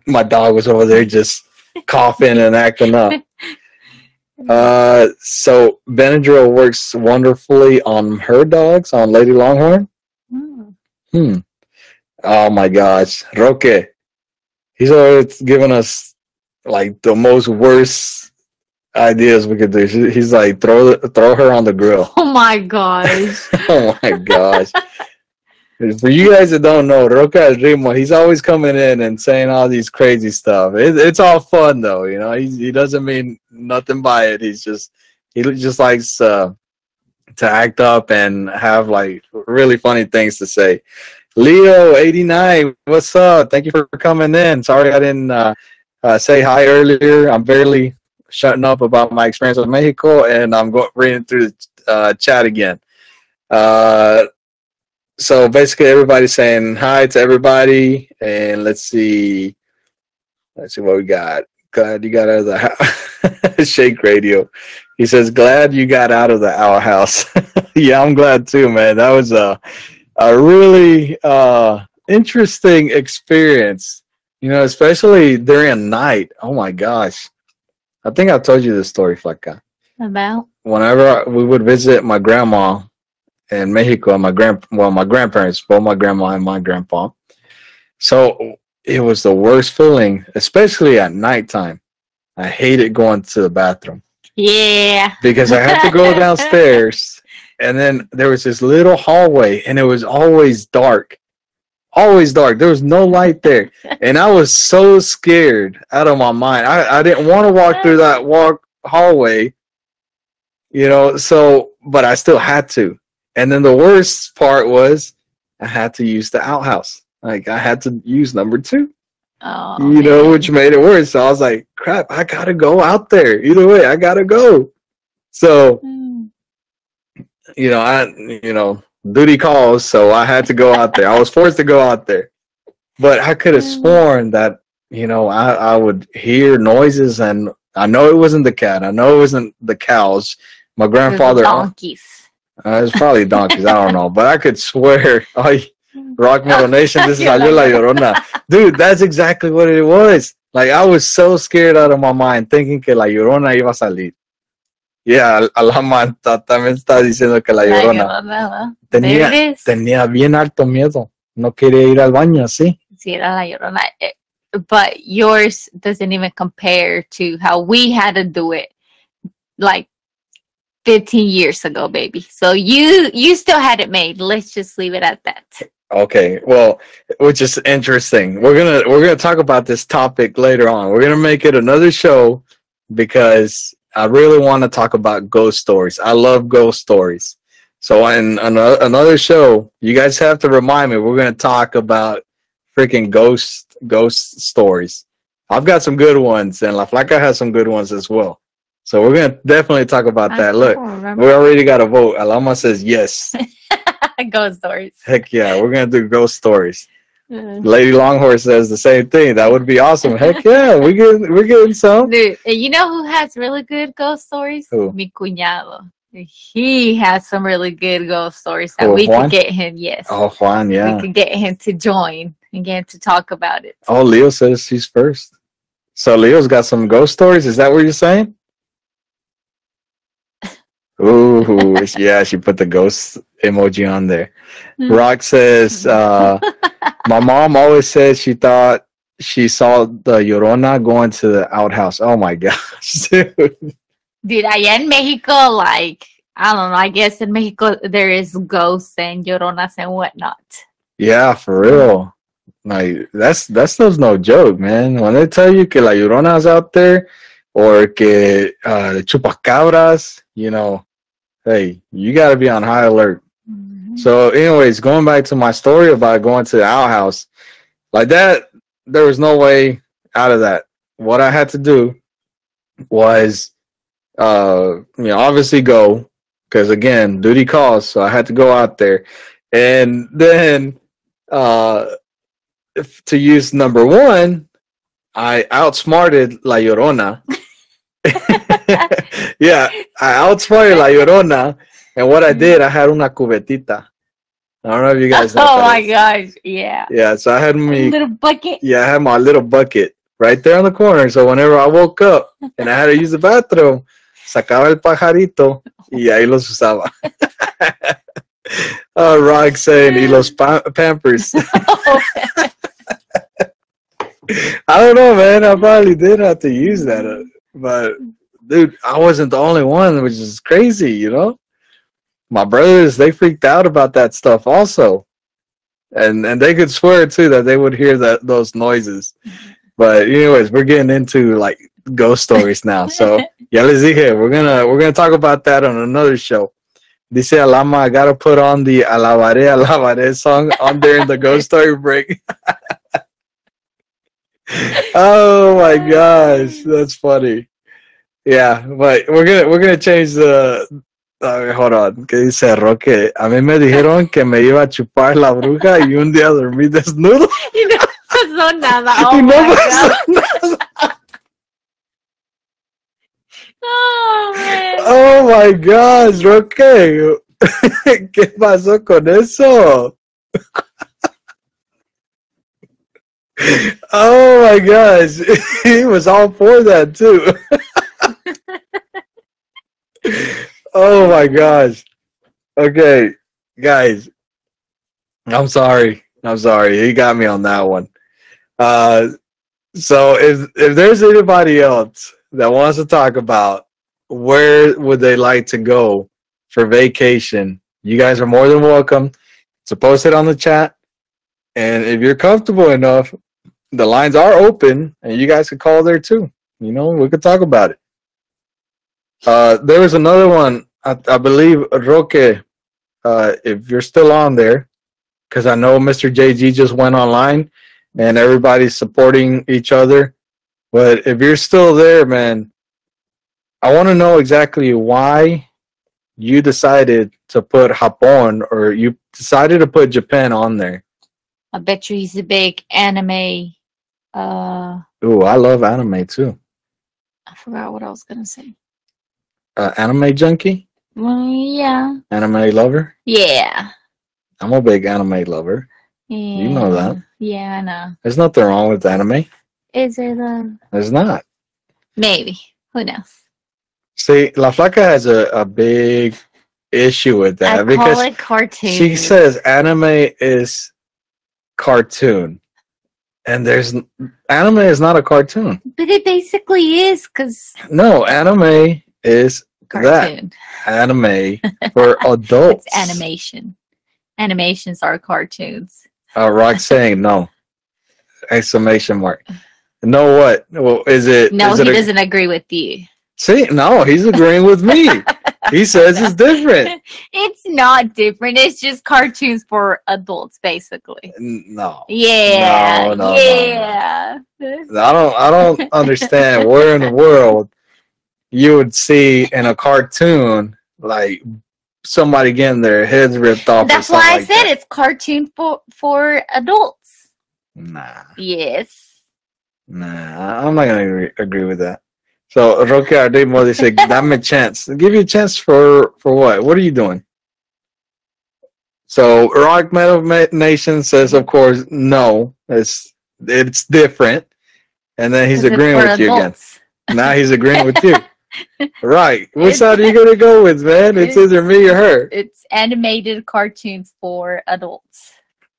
my dog was over there just coughing and acting up. Uh, so Benadryl works wonderfully on her dogs, on Lady Longhorn. Mm. Hmm. Oh my gosh, Roque. He's always giving us like the most worst ideas we could do. He's like throw the- throw her on the grill. Oh my gosh. oh my gosh. For you guys that don't know, Roca El Ritmo, he's always coming in and saying all these crazy stuff. It, it's all fun though, you know. He he doesn't mean nothing by it. He's just he just likes uh, to act up and have like really funny things to say. Leo eighty nine, what's up? Thank you for coming in. Sorry I didn't uh, uh, say hi earlier. I'm barely shutting up about my experience with Mexico, and I'm going reading through the uh, chat again. Uh, so basically, everybody's saying hi to everybody, and let's see, let's see what we got. Glad you got out of the house. Shake Radio. He says, "Glad you got out of the our house yeah, I'm glad too, man. That was a a really uh, interesting experience. You know, especially during night. Oh my gosh, I think I told you this story, Flaca About? whenever we would visit my grandma in Mexico, my grand well, my grandparents, both my grandma and my grandpa. So it was the worst feeling, especially at nighttime. I hated going to the bathroom Yeah. because I had to go downstairs, and then there was this little hallway, and it was always dark, always dark. There was no light there, and I was so scared out of my mind. I, I didn't want to walk through that walk hallway, you know. So, but I still had to. And then the worst part was I had to use the outhouse. Like I had to use number two Oh, you know, which made it worse. So I was like, crap, I gotta go out there. Either way, I gotta go. So, Mm. you know, I you know, duty calls, so I had to go out there. I was forced to go out there. But I could have Mm. sworn that, you know, I, I would hear noises and I know it wasn't the cat. I know it wasn't the cows. My grandfather Donkeys. Uh, it was probably donkeys, I don't know. But I could swear oh, Rock Metal Nation, this is Salió La Llorona. Dude, that's exactly what it was. Like I was so scared out of my mind thinking que La Llorona iba a salir. Yeah, Alama también está diciendo que La Llorona tenía, tenía bien alto miedo. No quería ir al baño así. Sí, era La Llorona. Eh, But yours doesn't even compare to how we had to do it like 15 years ago, baby. So you you still had it made. Let's just leave it at that. Okay, well, which is interesting. We're gonna we're gonna talk about this topic later on. We're gonna make it another show because I really want to talk about ghost stories. I love ghost stories. So in another show, you guys have to remind me. We're gonna talk about freaking ghost ghost stories. I've got some good ones, and La Flaca has some good ones as well. So we're gonna definitely talk about that. Look, remember. we already got a vote. Alama says yes. ghost stories. Heck yeah, we're gonna do ghost stories. Uh, Lady Longhorns says the same thing. That would be awesome. Heck yeah, we get we're getting some. Dude, you know who has really good ghost stories? Who? Mi cuñado. He has some really good ghost stories that Who, we Juan? could get him. Yes, Oh Juan, Yeah. we could get him to join and get him to talk about it. Oh Leo says she's first. So Leo's got some ghost stories. Is that what you're saying? Ooh, yeah, she put the ghost emoji on there. Hmm. Rock says, uh, my mom always said she thought she saw the Llorona going to the outhouse. Oh my gosh, dude. Dude, allá in Mexico, like I don't know. I guess in Mexico there is ghosts and Lloronas and whatnot. Yeah, for real. Like that's that's those no joke, man. When they tell you que la llorona's out there or que uh the chupacabras, you know, hey, you gotta be on high alert. So, anyways, going back to my story about going to the outhouse, like that, there was no way out of that. What I had to do was, uh, you know, obviously go because again, duty calls, so I had to go out there, and then, uh, if, to use number one, I outsmarted La Llorona. yeah, I outsmarted La Llorona. And what I did, I had una cubetita. I don't know if you guys know. oh my gosh, yeah. Yeah, so I had my Little bucket. Yeah, I had my little bucket right there on the corner. So whenever I woke up and I had to use the bathroom, sacaba el pajarito y ahí los usaba. oh, saying, y los pa- pampers. I don't know, man. I probably did have to use that, uh, but dude, I wasn't the only one, which is crazy, you know. My brothers, they freaked out about that stuff also, and and they could swear too that they would hear that those noises. But anyways, we're getting into like ghost stories now. So yeah, les dije, we're gonna we're gonna talk about that on another show. Dice Alama, I gotta put on the Alabare Alabare song on during the ghost story break. oh my gosh, that's funny. Yeah, but we're gonna we're gonna change the. A ver, hold on. ¿Qué dice Roque? A mí me dijeron que me iba a chupar la bruja y un día dormí desnudo. y no pasó nada. y Oh no my pasó God. nada. Oh, man. Oh my gosh, Roque. ¿Qué pasó con eso? oh my gosh. He was all for that too. Oh my gosh. Okay, guys. I'm sorry. I'm sorry. He got me on that one. Uh so if if there's anybody else that wants to talk about where would they like to go for vacation, you guys are more than welcome to post it on the chat. And if you're comfortable enough, the lines are open and you guys could call there too. You know, we could talk about it. Uh, there was another one, I, I believe, Roque, uh, if you're still on there, because I know Mr. JG just went online and everybody's supporting each other. But if you're still there, man, I want to know exactly why you decided to put Japón or you decided to put Japan on there. I bet you he's a big anime. Uh, Ooh, I love anime too. I forgot what I was gonna say. Uh, anime junkie, Well, yeah, anime lover. yeah, I'm a big anime lover. yeah. know that. Yeah, I know. There's nothing wrong with anime. Is there a There's not. maybe? Who knows? See, La Flaca has a, a big issue with that I because call it cartoon. she says anime is cartoon. And there's anime is not a cartoon. but it basically is because No, anime is that cartoon. anime for adults. It's animation. animations are cartoons. Uh, Rock saying no. Exclamation mark. No what? Well, is it? No, is he it a- doesn't agree with you. See, no, he's agreeing with me. he says it's different. It's not different. It's just cartoons for adults, basically. No, Yeah. No, no, no, no. yeah. I don't. I don't understand where in the world you would see in a cartoon like somebody getting their heads ripped off. That's why I like said that. it's cartoon for for adults. Nah, Yes. nah, I'm not gonna agree, agree with that. So Roque Ardemo, they say, "Dame a chance. Give you a chance for for what? What are you doing?" So Rock Metal Nation says, of course, no. It's it's different, and then he's agreeing with you again. Now he's agreeing with you. Right. Which side are you gonna go with, man? It's it's- either me or her. It's animated cartoons for adults.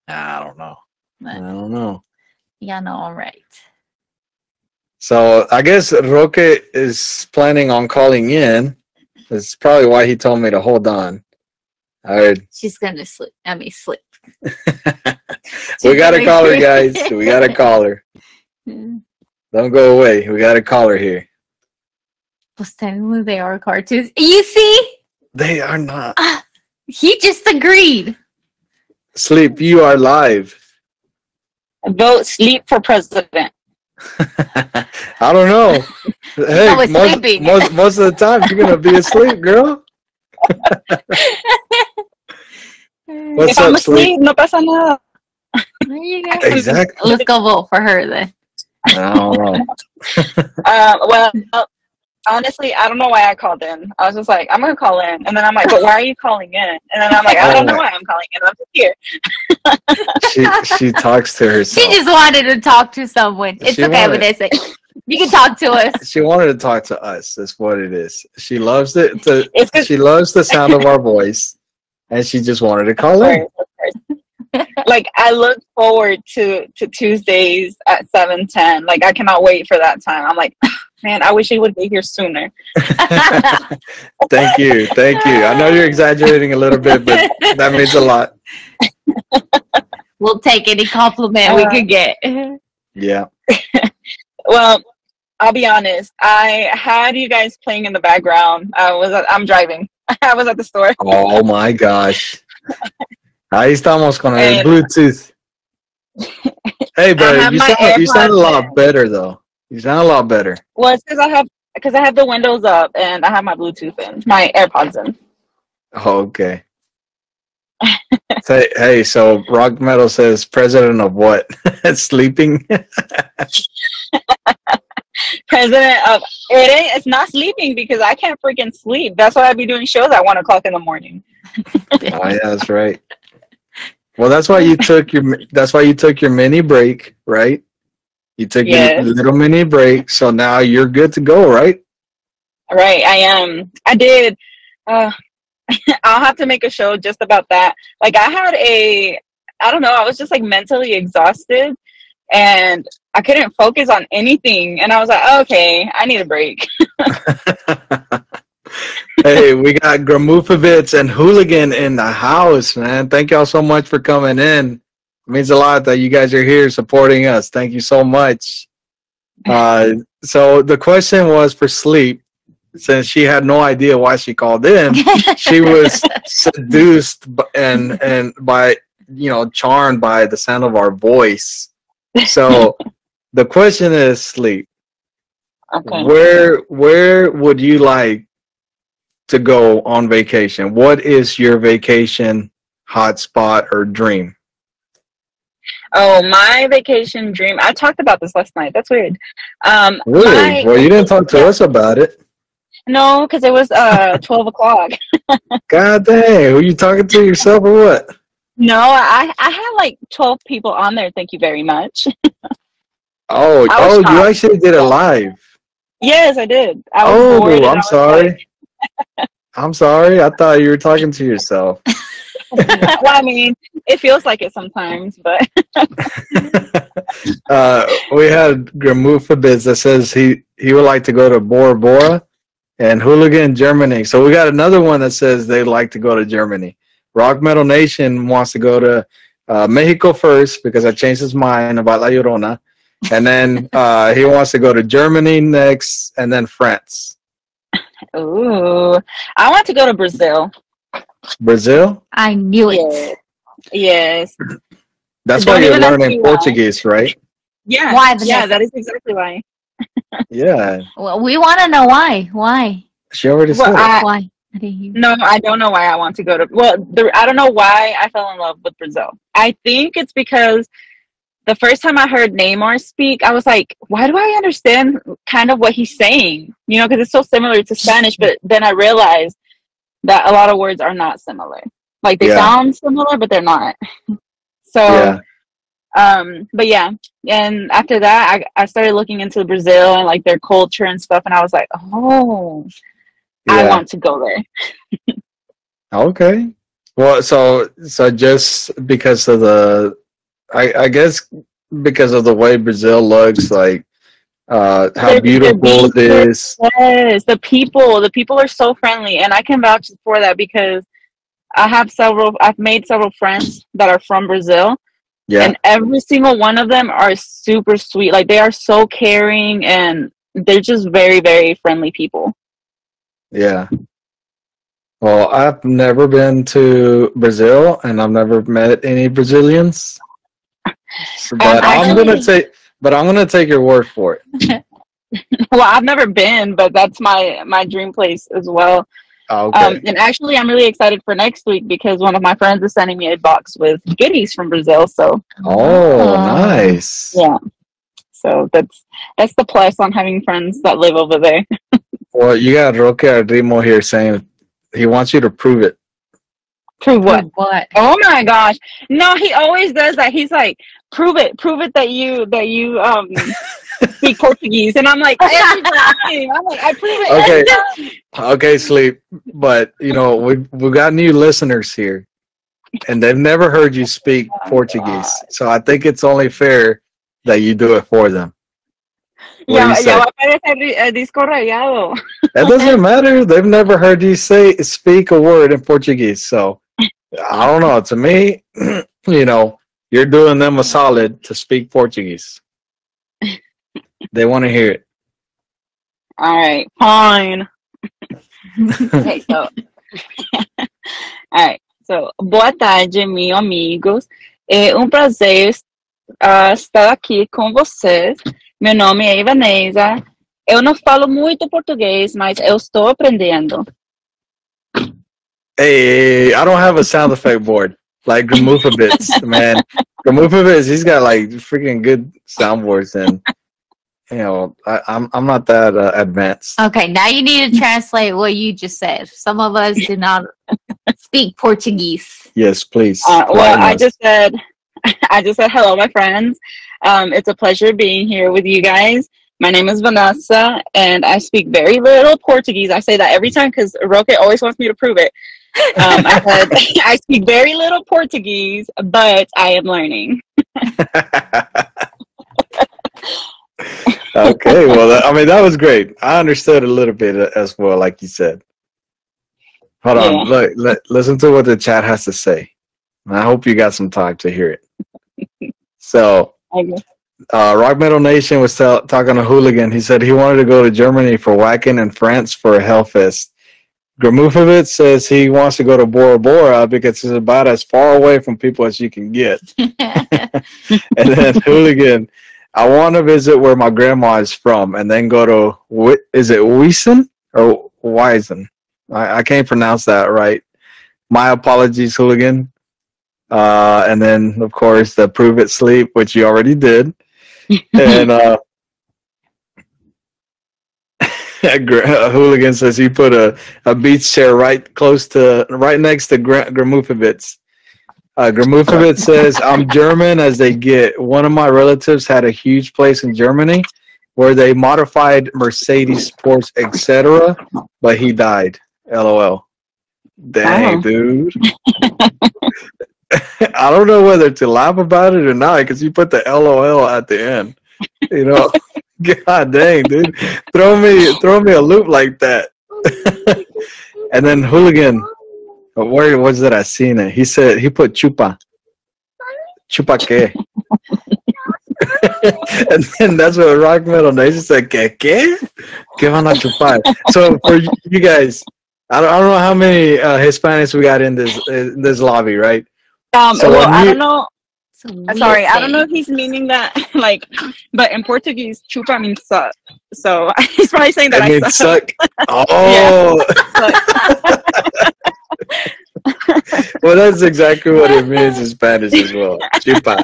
I don't know. I don't know. yeah, no, all right. So I guess Roque is planning on calling in. That's probably why he told me to hold on. All right. She's gonna sleep. I mean, sleep. we got to call her, guys. We got to call her. Mm. Don't go away. We got to call her here. Well, technically, they are cartoons. You see, They are not. he just agreed. Sleep, you are live. Vote sleep for president. I don't know. Hey, most, most, most of the time you're going to be asleep, girl. What's if I'm up, Sleep? no pasa nada. There you go. Exactly. Let's go vote for her then. I don't know. Uh, well, honestly, I don't know why I called in. I was just like, I'm gonna call in, and then I'm like, but why are you calling in? And then I'm like, I don't know oh why I'm calling in. I'm just here. She she talks to herself. She just wanted to talk to someone. It's She okay, wanted- Vanessa. You can talk to us. She wanted to talk to us. That's what it is. She loves it. To, It's 'cause- she loves the sound of our voice, and she just wanted to call in. Of course, of course. like I look forward to to Tuesdays at seven ten. Like I cannot wait for that time. I'm like, man, I wish he would be here sooner. Thank you, thank you. I know you're exaggerating a little bit, but that means a lot. We'll take any compliment we Uh, could get. Yeah. Well, I'll be honest. I had you guys playing in the background. I was at, I'm driving. I was at the store. Oh my gosh. Ahí estamos con el And- Bluetooth. Hey, I but have you sound, you sound a lot better though. You sound a lot better. Well, it's because I have because I have the windows up and I have my Bluetooth in, my AirPods in. Oh, okay. hey, hey, so rock metal says president of what? Sleeping. President of it ain't. It's not sleeping because I can't freaking sleep. That's why I be doing shows at one o'clock in the morning. Oh yeah, that's right. Well, that's why you took your that's why you took your mini break, right? You took Yes. your little mini break, so now you're good to go, right? Right, I am. I did. Uh, I'll have to make a show just about that. Like I had a, I don't know. I was just like mentally exhausted, and I couldn't focus on anything. And I was like, okay, I need a break. hey, we got Gramufovitz and Hooligan in the house, man. Thank y'all so much for coming in. It means a lot that you guys are here supporting us. Thank you so much. Uh, so the question was for sleep. Since she had no idea why she called in, she was seduced and and by you know charmed by the sound of our voice. So the question is sleep. Okay. Where where would you like to go on vacation? What is your vacation hotspot or dream? Oh, my vacation dream. I talked about this last night. That's weird. Um, Really? my- well, you didn't talk to us about it. No, because it was uh twelve o'clock. God dang, were you talking to yourself or what? No, I I had like twelve people on there. Thank you very much. Oh, oh, you actually did it live. yes, I did. I was Oh, I'm sorry. I'm sorry. I thought you were talking to yourself. well, I mean, it feels like it sometimes, but uh, we had Gramufabitz that says he, he would like to go to Bora Bora and Hooligan, Germany. So we got another one that says they'd like to go to Germany. Rock Metal Nation wants to go to uh, Mexico first because I changed his mind about La Llorona, and then uh, he wants to go to Germany next, and then France. Ooh, I want to go to Brazil. Brazil. I knew it. Yes. That's Don't why you're even ask learning why. Portuguese, right? Yeah. Why, Yeah, that is exactly why. Yeah, Well, we want to know why. Why? she already Well, said. I- Why? I. No, I don't know why I want to go to. Well, the, I don't know why I fell in love with Brazil. I think it's because the first time I heard Neymar speak, I was like, why do I understand kind of what he's saying? You know, because it's so similar to Spanish. But then I realized that a lot of words are not similar. Like they Yeah. sound similar, but they're not. So, Yeah, um, but yeah. And after that, I, I started looking into Brazil and like their culture and stuff. And I was like, oh, I want to go there. Okay. Well, so so just because of the, I I guess because of the way Brazil looks, like uh how they're beautiful it being- is. Yes, the people, the people are so friendly, and I can vouch for that because I have several. I've made several friends that are from Brazil, Yeah, and every single one of them are super sweet. Like they are so caring, and they're just very, very friendly people. yeah. Well, I've never been to Brazil, and I've never met any Brazilians. But I'm gonna take, but I'm gonna take your word for it. Well, I've never been, but that's my my dream place as well. Oh, Okay. Um, and actually, I'm really excited for next week because one of my friends is sending me a box with goodies from Brazil. So oh, nice. yeah, so that's that's the plus on having friends that live over there. Well, you got Roque Ardimo here saying he wants you to prove it. Prove what? What? Oh my gosh! No, he always does that. He's like, "Prove it, prove it that you that you um speak Portuguese," and I'm like, every time. I'm like, I prove it. Okay. Okay, sleep. But you know, we we've got new listeners here, and they've never heard you speak Oh, Portuguese. So I think it's only fair that you do it for them. What do Ya, you say? ya va a aparecer disco rayado. That doesn't matter. They've never heard you say speak a word in Portuguese. So I don't know. To me, you know, you're doing them a solid to speak Portuguese. They want to hear it. All right, fine. Okay, so, all right. So, boa tarde, meus amigos. É um prazer ah, estar aqui com vocês. Meu nome é Ivanesa. Eu não falo muito português, mas eu estou aprendendo. Hey, I don't have a sound effect board like Gramovovitz, man. Gramovovitz, he's got like freaking good soundboards, and you know, I, I'm I'm not that uh, advanced. Okay, now you need to translate what you just said. Some of us do not speak Portuguese. Yes, please. Uh, well, enlighten I just said, I just said hello, my friends. Um, it's a pleasure being here with you guys. My name is Vanessa, and I speak very little Portuguese. I say that every time because Roque always wants me to prove it. Um, I said I speak very little Portuguese, but I am learning. okay, well, that, I mean, that was great. I understood a little bit uh, as well, like you said. Hold on, look, li- listen to what the chat has to say. And I hope you got some time to hear it. So, uh, Rock Metal Nation was tell- talking to Hooligan. He said he wanted to go to Germany for Wacken and France for a Hellfest. Gramovovitz says he wants to go to Bora Bora because it's about as far away from people as you can get. and then Hooligan, I want to visit where my grandma is from, and then go to is it Wiesen or Wiesen? I, I can't pronounce that right. My apologies, Hooligan. Uh, and then of course the Prove It Sleep, which you already did, and uh, Gra- Hooligan says he put a, a beach chair right close to right next to Gra- Gramovovitz. Uh, says, I'm German as they get. One of my relatives had a huge place in Germany where they modified Mercedes sports, etc., but he died. LOL. Dang, Wow. dude. I don't know whether to laugh about it or not because you put the LOL at the end. You know, God dang, dude. Throw me, throw me a loop like that. and then Hooligan, Where was it? I seen it. He said he put chupa. Chupa que. and then that's what Rock Metal Nation said. Que que? Que van a chupar? So for you guys, I don't, I don't know how many uh, Hispanics we got in this in this lobby, right? Um, So well, when I don't know. So uh, sorry, I don't know if he's meaning that like, but in Portuguese, chupa means suck. So he's probably saying that I I, mean, suck. suck. Oh, well, that's exactly what it means in Spanish as well. Chupa.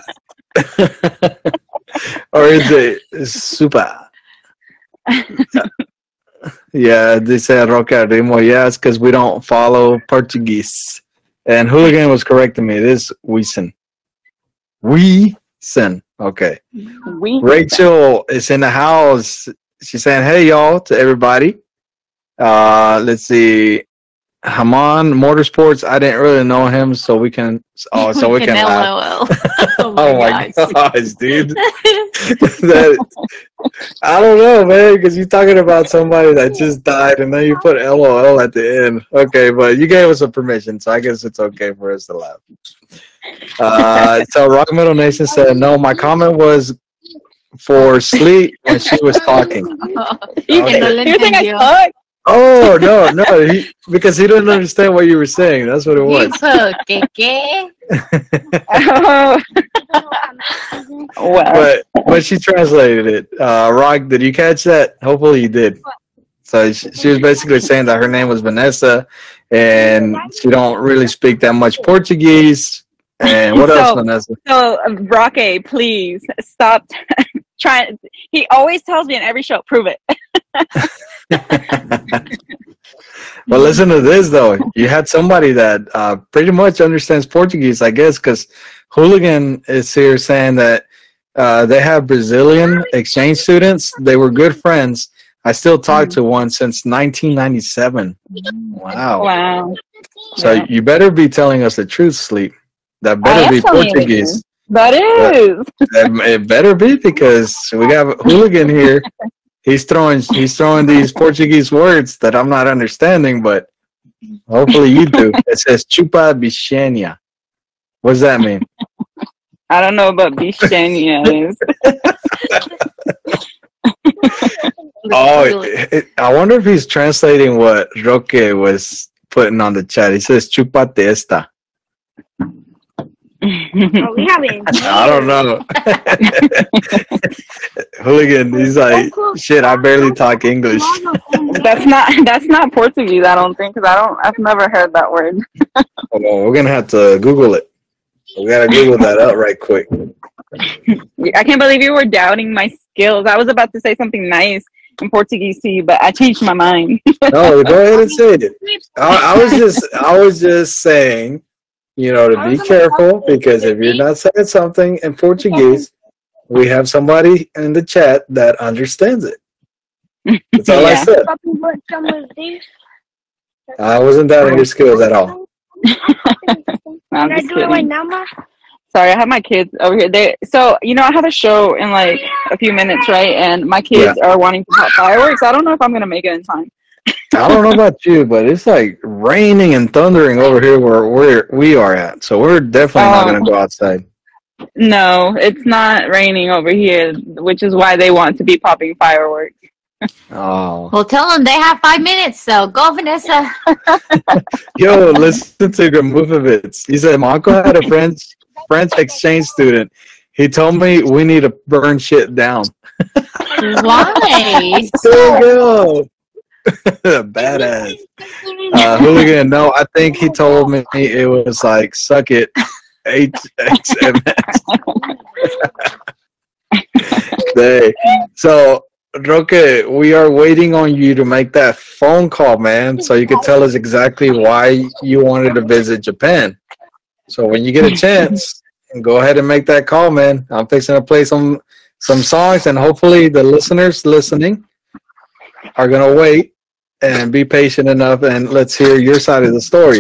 or is it super? yeah, they said Roca Rimo. Yeah, it's because we don't follow Portuguese. And Hooligan was correcting me. This It is Weeson. Weeson. Okay. We Rachel is in the house. She's saying, "Hey, y'all!" to everybody. Uh, let's see. Haman Motorsports. I didn't really know him, so we can. Oh, so we can. LOL. oh my, Oh my gosh. gosh, dude! that, I don't know, man, because you're talking about somebody that just died, and then you put LOL at the end. Okay, but you gave us a permission, so I guess it's okay for us to laugh. Uh, so Rock Metal Nation said, "No, my comment was for sleep when she was talking." you, Okay. no you think I entendió. suck? Oh no, no, he, because he didn't understand what you were saying. That's what it was. Dijo que. Oh. well, but but she translated it. Uh, Rock, did you catch that? Hopefully you did. So she, she was basically saying that her name was Vanessa, and she don't really speak that much Portuguese. And what else, So- Vanessa? so uh, Roque, please stop trying. He always tells me in every show, prove it. well, listen to this though. You had somebody that uh, pretty much understands Portuguese, I guess, because Hooligan is here saying that uh, they have Brazilian exchange students. They were good friends. I still talk to one since 1997. Wow. Wow, So Yeah. you better be telling us the truth, Sleep. That better be telling you the Portuguese. that is. That- it better be because we got a hooligan here. He's throwing he's throwing these Portuguese words that I'm not understanding, but hopefully you do. It says chupa bichenia. What does that mean? I don't know what Bishenia is. Oh, it, it- I wonder if he's translating what Roque was putting on the chat. He says chupa testa. Oh, we haven't. I don't know. hooligan, he's like, shit, I barely talk English. that's not that's not Portuguese. I don't think because I don't. I've never heard that word. Hold on, we're gonna have to Google it. We gotta Google that up right quick. I can't believe you were doubting my skills. I was about to say something nice in Portuguese to you, but I changed my mind. No, go ahead and say it. I, I was just, I was just saying, you know, to be careful because if you're not saying something in Portuguese, we have somebody in the chat that understands it. That's all I said. I wasn't doubting your skills at all. I'm Can I just do it right kidding. now, ma? Sorry, I have my kids over here. They so you know I have a show in like a few minutes, right? And my kids are wanting to pop fireworks. I don't know if I'm gonna make it in time. I don't know about you, but it's like raining and thundering over here where where we are at. So we're definitely not Oh. gonna um, go outside. No, it's not raining over here, which is why they want to be popping fireworks. Oh, Well, tell them they have five minutes, so go, Vanessa. yo, listen to Gramovovitz. He said my uncle had a French French exchange student. He told me we need to burn shit down. Why? so, you go. Badass. Uh, hooligan. No, I think he told me it was like suck it. H H M S. They- So Roque, we are waiting on you to make that phone call, man, so you can tell us exactly why you wanted to visit Japan. So when you get a chance, go ahead and make that call, man. I'm fixing to play some some songs, and hopefully the listeners listening are gonna wait and be patient enough, and let's hear your side of the story.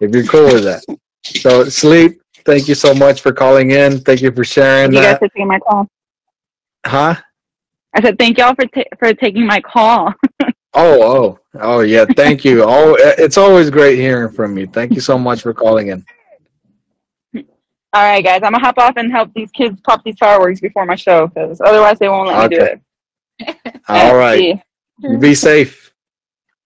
If you're cool with that. So sleep. Thank you so much for calling in. Thank you for sharing you guys for taking my call. Huh? I said thank y'all for for taking my call. Oh, oh, Oh yeah, thank you. Oh, it's always great hearing from you. Thank you so much for calling in. All right, guys, I'm gonna hop off and help these kids pop these fireworks before my show, because otherwise they won't let me do Okay. it. All right, be safe.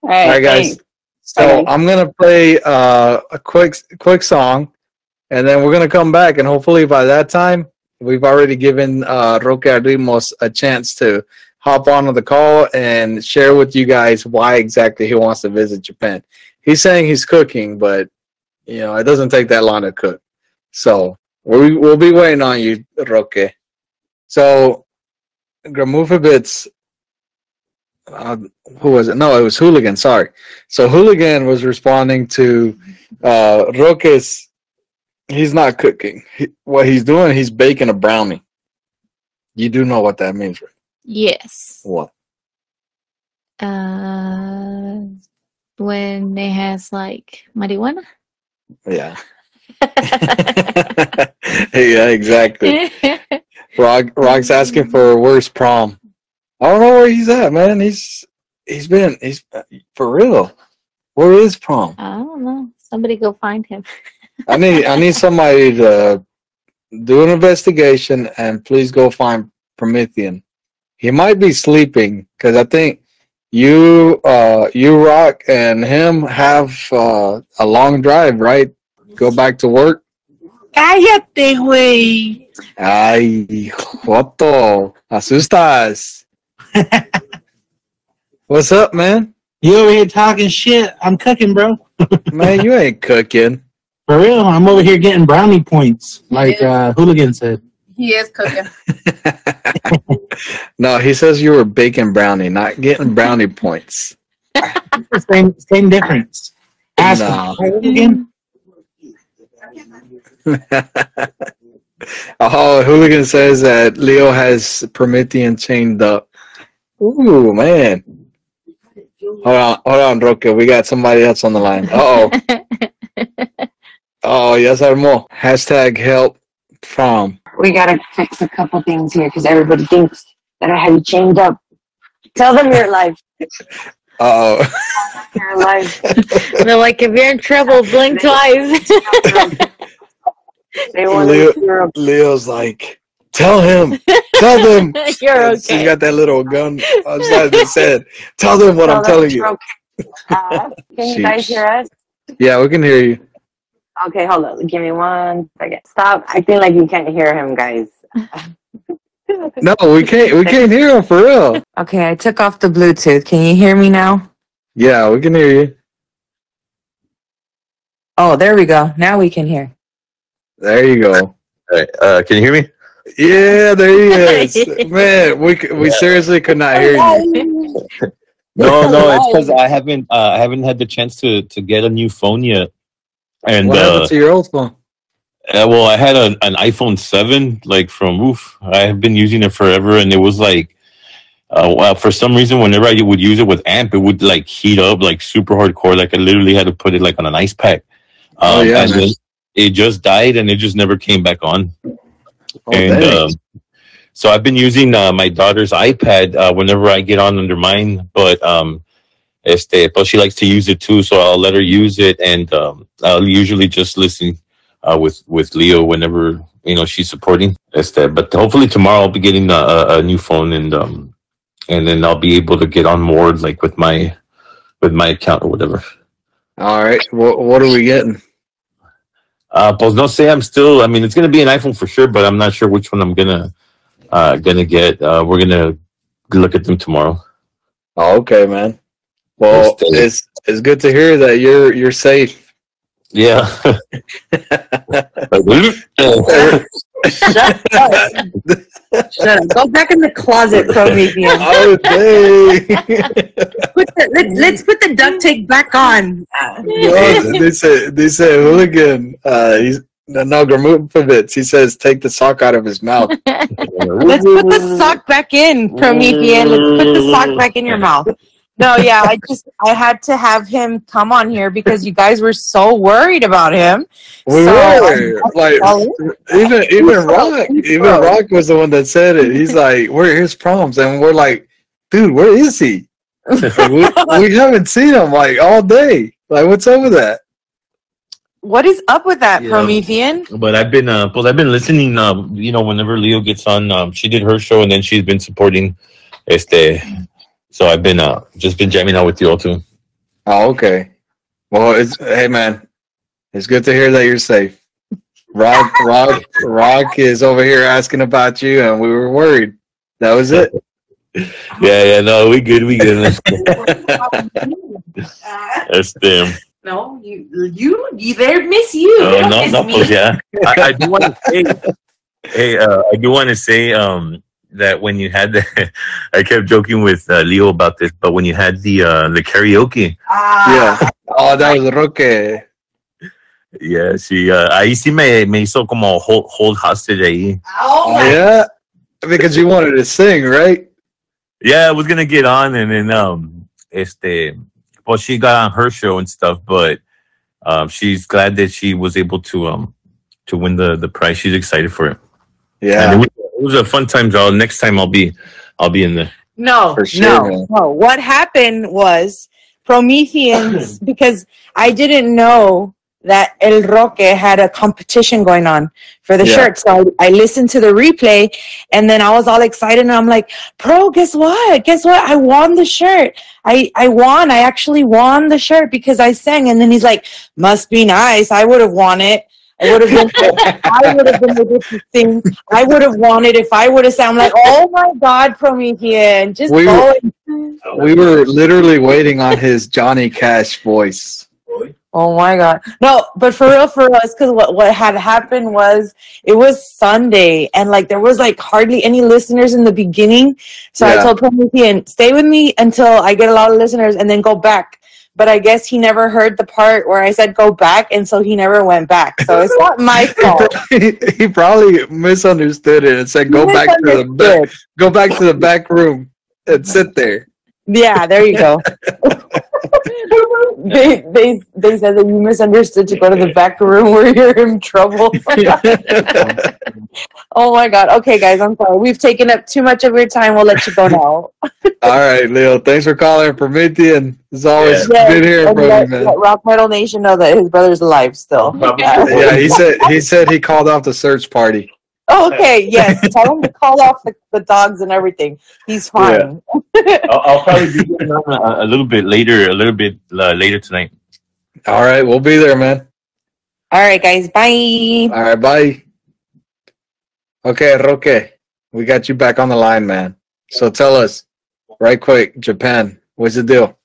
All right, All right, guys. thanks. So. I'm gonna play uh, a quick quick song, and then we're gonna come back, and hopefully by that time we've already given uh, Roque Arrimos a chance to hop onto the call and share with you guys why exactly he wants to visit Japan. He's saying he's cooking, but you know it doesn't take that long to cook. So we we'll be waiting on you, Roque. So Gramufa Bits uh, who was it? No, it was Hooligan. Sorry. So Hooligan was responding to uh, Roque's. He's not cooking. He, what he's doing, he's baking a brownie. You do know what that means, right? Yes. What? Uh, when it has like marijuana. Yeah. yeah, exactly. Rock, Rock's asking for where's prom. I don't know where he's at, man. He's he's been he's for real. Where is prom? I don't know. Somebody go find him. I need I need somebody to do an investigation and please go find Promethean. He might be sleeping because I think you uh you rock and him have uh, a long drive, right? Go back to work. Cállate, güey. Ay, Joto, asustas. What's up, man? You over here talking shit. I'm cooking, bro. Man, you ain't cooking. For real. I'm over here getting brownie points, like uh, Hooligan said. He is cooking. no, he says you were baking brownie, not getting brownie points. Same, same difference. Ask No. Hooligan. oh, Hooligan says that Leo has Promethean chained up. Ooh, man. Hold on, hold on, Roque. We got somebody else on the line. Uh oh. oh, yes, armó. Hashtag help prom. we gotta fix a couple things here because everybody thinks that I have you chained up. Tell them you're alive. Uh You're alive. They're like, if you're in trouble, blink twice. They want Leo- to you're oh. Leo's like, tell him, tell them. you're And She's okay. got that little gun outside his head. Tell them what I'm telling you. Uh, can you guys hear us? Yeah, we can hear you. Okay, hold on. Give me one second. Stop acting like you can't hear him, guys. No, we can't. We can't hear him for real. Okay, I took off the Bluetooth. Can you hear me now? Yeah, we can hear you. Oh, there we go. Now we can hear. There you go. All right, uh, can you hear me? Yeah, there he is. Man, we c- we seriously could not hear you. No, no, it's because I haven't uh, I haven't had the chance to to get a new phone yet. And What uh, to your old phone? uh, well, I had a, an iPhone seven, like from oof. I have been using it forever, and it was like, uh, well, for some reason, whenever I would use it with AMP, it would like heat up like super hardcore. Like I literally had to put it like on an ice pack. Oh, Um, yeah, and then it just died, and it just never came back on. Oh, and um, so I've been using uh, my daughter's iPad uh, whenever I get on under mine, but um, este, but she likes to use it too, so I'll let her use it, and um, I'll usually just listen uh, with with Leo whenever you know she's supporting. Este, but hopefully tomorrow I'll be getting a, a, new phone, and um, and then I'll be able to get on board like with my with my account or whatever. All right. What what are we getting? Uh, pues no say I'm still. I mean, it's gonna be an iPhone for sure, but I'm not sure which one I'm gonna uh, gonna get. Uh, we're gonna look at them tomorrow. Oh, okay, man. Well, it's it's good to hear that you're you're safe. Yeah. Shut up. Go back in the closet, Prometheus. okay. Put the, let, let's put the duct tape back on. No, they said hooligan. Uh, he's no Gramovovich. He says take the sock out of his mouth. Let's put the sock back in, Promethean. Let's put the sock back in your mouth. No, yeah, I just I had to have him come on here because you guys were so worried about him. We So- were like even even Rock even Rock was the one that said it. He's like, "Where are his problems?" And we're like, "Dude, where is he?" we, we haven't seen him like all day. Like, what's up with that? What is up with that, Yeah. Promethean? But I've been, uh, well, I've been listening. Um, you know, whenever Leo gets on, um, she did her show, and then she's been supporting, este. So I've been, uh, just been jamming out with you all too. Oh, okay. Well, it's hey man, it's good to hear that you're safe. Rock, Rock, Rock is over here asking about you, and we were worried. That was it. Yeah, yeah, no, we good, we good. That's them. No, you, you, you, they miss you. They Oh, no, miss no, me. yeah. I, I do want to say, hey, uh, I do want to say um, that when you had the, I kept joking with uh, Leo about this, but when you had the uh, the karaoke, Ah, Yeah. Oh, that was Roque. yeah, sí, uh, ahí sí me, me hizo como hold, hold hostage ahí. Oh yeah, because you wanted to sing, right? Yeah, I was gonna get on, and then um, este, well, she got on her show and stuff, but um, she's glad that she was able to um to win the the prize. She's excited for it. And Yeah. It was, a fun time, y'all. Next time I'll be I'll be in the No, For sure, no, man. no. What happened was Prometheans because I didn't know that El Roque had a competition going on for the Yeah. shirt. So I, I listened to the replay and then I was all excited and I'm like, Pro, guess what? Guess what? I won the shirt. I, I won. I actually won the shirt because I sang. And then he's like, must be nice. I would have won it. I would have been I would have been able to sing. I would have wanted if I would have. I'm like, oh my God, Promethean, just We go. were- We were literally waiting on his Johnny Cash voice. Oh my God, no, but for real, for us, because what what had happened was it was Sunday, and like there was like hardly any listeners in the beginning. So I told Promethean, stay with me until I get a lot of listeners, and then go back. But I guess he never heard the part where I said go back, and so he never went back. So it's not my fault. he, he probably misunderstood it and said, "Go back to the back, go back to the back room and sit there." Yeah, there you go. they, they they said that you misunderstood to go to the back room where you're in trouble. oh my god. Okay, guys, I'm sorry. We've taken up too much of your time. We'll let you go now. All right, Leo. Thanks for calling Promethean. It's always Yes, good hearing and from let, you, man. let Rock Metal Nation know that his brother's alive still. Yeah. Yeah, he said he said he called off the search party. Oh, okay, yes. Tell him to call off the, the dogs and everything. He's fine. I'll, I'll probably be getting on a, a little bit later, a little bit uh, later tonight. All right, we'll be there, man. All right, guys. Bye. All right, bye. Okay, Roque, we got you back on the line, man. So tell us, right quick, Japan, what's the deal?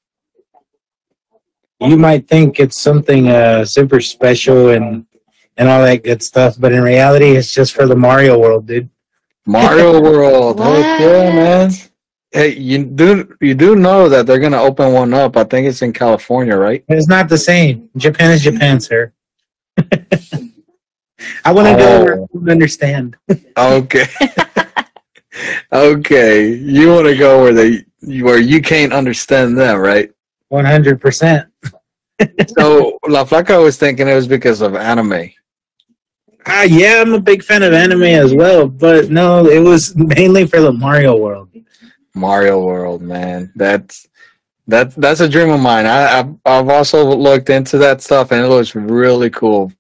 you might think it's something uh, super special and and all that good stuff, but in reality, it's just for the Mario world, dude. Mario World. Heck yeah, man. Hey, you do you do know that they're gonna open one up? I think it's in California, right? It's not the same. Japan is Japan, sir. I want to go oh. where Oh. people understand. Okay. okay. You want to go where they where you can't understand them, right? One hundred percent. So La Flaca was thinking it was because of anime. Ah, yeah, I'm a big fan of anime as well, but no, it was mainly for the Mario world. Mario World, man. That's that's that's a dream of mine. I I've, I've also looked into that stuff and it looks really cool.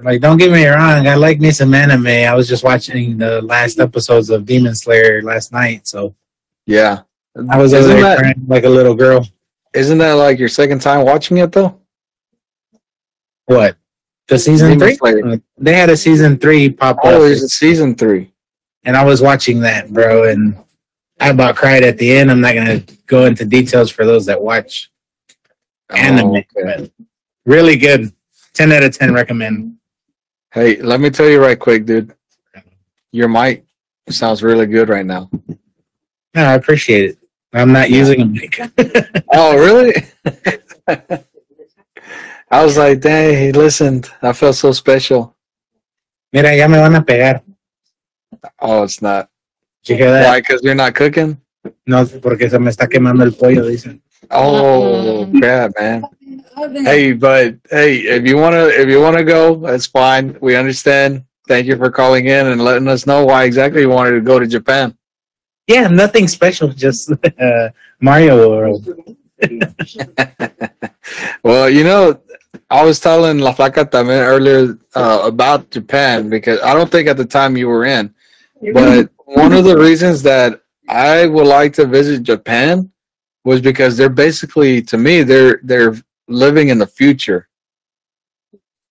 Like, don't get me wrong, I like me some anime. I was just watching the last episodes of Demon Slayer last night, so Yeah. I was over isn't there that, crying like a little girl. isn't that like your second time watching it though? What? The season three? Slayer. They had a season three pop Oh, up, there's a season three. and I was watching that, bro, and I about cried at the end. I'm not gonna go into details for those that watch oh, anime, Oh, okay. but really good. Ten out of ten recommend. Hey, let me tell you right quick, dude. Your mic sounds really good right now. No, I appreciate it. I'm not using a mic. Oh, really? I was like, dang, he listened. I felt so special. Mira, ya me van a pegar. Oh, it's not. You hear that? Why? Because you're not cooking? No, porque se me está quemando el pollo, dicen. Oh, crap, man. Hey, but hey, if you wanna, if you wanna go, that's fine. We understand. Thank you for calling in and letting us know why exactly you wanted to go to Japan. Yeah, nothing special, just uh, Mario World. well, you know, I was telling La Flaca también earlier uh, about Japan because I don't think at the time you were in, but one of the reasons that I would like to visit Japan was because they're basically, to me, they're they're living in the future.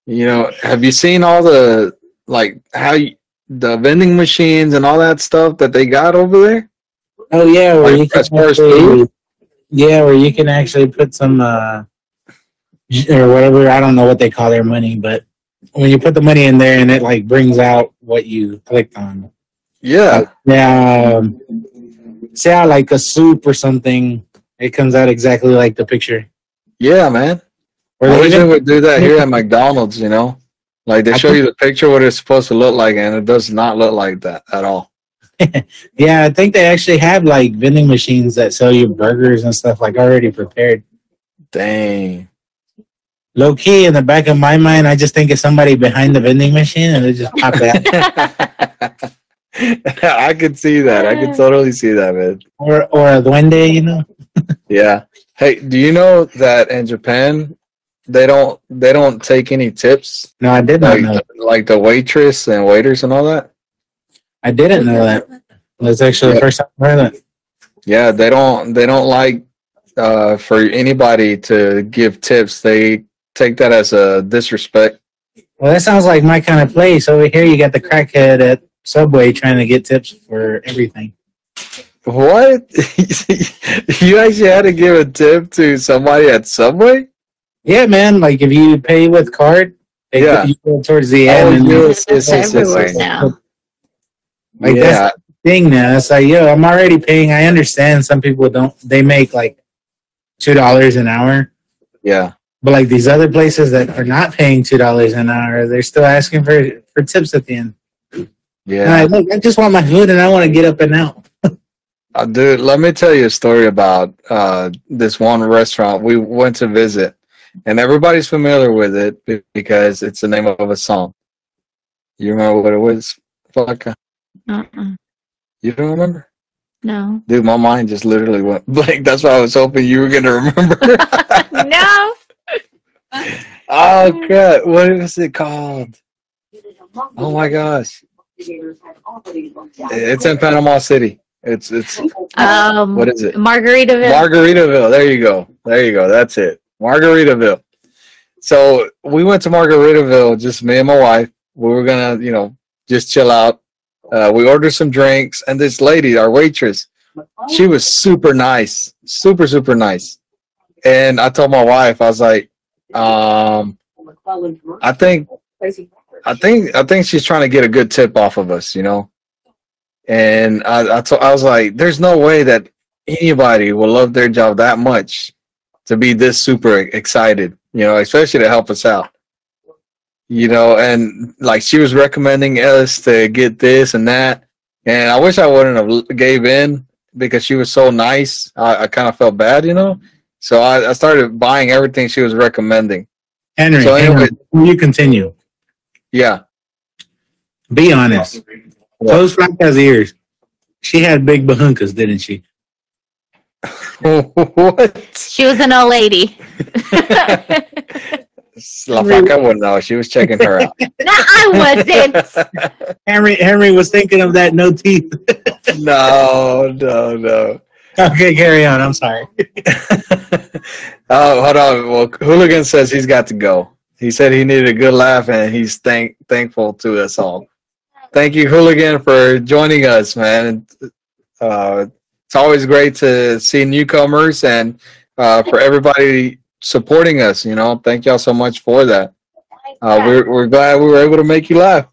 You know, have you seen all the like how you, the vending machines and all that stuff that they got over there? Oh yeah, where Like, you can as far as actually- food? yeah, where you can actually put some uh j- or whatever. I don't know what they call their money, but when you put the money in there and it like brings out what you clicked on. Yeah, Yeah, um, say out like a soup or something. It comes out exactly like the picture. yeah, man. Or I wish they would do that here at McDonald's. You know, like they show you the picture what it's supposed to look like, and it does not look like that at all. Yeah, I think they actually have like vending machines that sell you burgers and stuff like already prepared. Dang. Low key in the back of my mind, I just think it's somebody behind the vending machine and they just pop out. I could see that. I could totally see that, man. or or a duende, you know. Yeah. Hey, do you know that in Japan they don't they don't take any tips No, I did not like know. like the waitress and waiters and all that? I didn't know that. That's actually the Yeah. first time I heard that. Yeah, they don't they don't like uh for anybody to give tips. They take that as a disrespect. Well, that sounds like my kind of place. Over here, you got the crackhead at Subway trying to get tips for everything. What? you actually had to give a tip to somebody at Subway? Yeah, man. Like if you pay with card, they Yeah. you go towards the Oh, end. and yes, That's yes, yes, yes, everywhere yes. now. Like yeah, that's the thing now. It's like, yo, I'm already paying. I understand some people don't. They make like two dollars an hour, yeah. But like these other places that are not paying two dollars an hour, they're still asking for for tips at the end. Yeah. And I, look, I just want my food and I want to get up and out. Uh, dude, let me tell you a story about uh, this one restaurant we went to visit, and everybody's familiar with it because it's the name of a song. You remember what it was? Flaca? Uh-uh. You don't remember? No. Dude, my mind just literally went blank. That's why I was hoping you were gonna remember. no. Oh crap! What was it called? Oh my gosh! It's in Panama City. It's it's Um, what is it? Margaritaville. Margaritaville. There you go. There you go. That's it. Margaritaville. So we went to Margaritaville, just me and my wife. We were gonna, you know, just chill out. Uh, we ordered some drinks, and this lady, our waitress, she was super nice, super super nice. And I told my wife, I was like, um, I think, I think, I think she's trying to get a good tip off of us, you know. And I, I, was like, there's no way that anybody will love their job that much to be this super excited, you know, especially to help us out. You know, and like she was recommending us to get this and that, and I wish I wouldn't have gave in because she was so nice. I, I kind of felt bad, you know. So I, I started buying everything she was recommending. Henry, So anyway- Henry, before you continue. Yeah. Be honest. Close Flock has ears. She had big bahunkas, didn't she? what? She was an old lady. La Flaca wouldn't know. She was checking her out. no, I wasn't. Henry Henry was thinking of that no teeth. no, no, no. Okay, carry on. I'm sorry. Oh, hold on. Well, Hooligan says he's got to go. He said he needed a good laugh, and he's thank thankful to us all. Thank you, Hooligan, for joining us, man. Uh, it's always great to see newcomers and uh, for everybody supporting us. You know, thank y'all so much for that. Uh, we're we're glad we were able to make you laugh.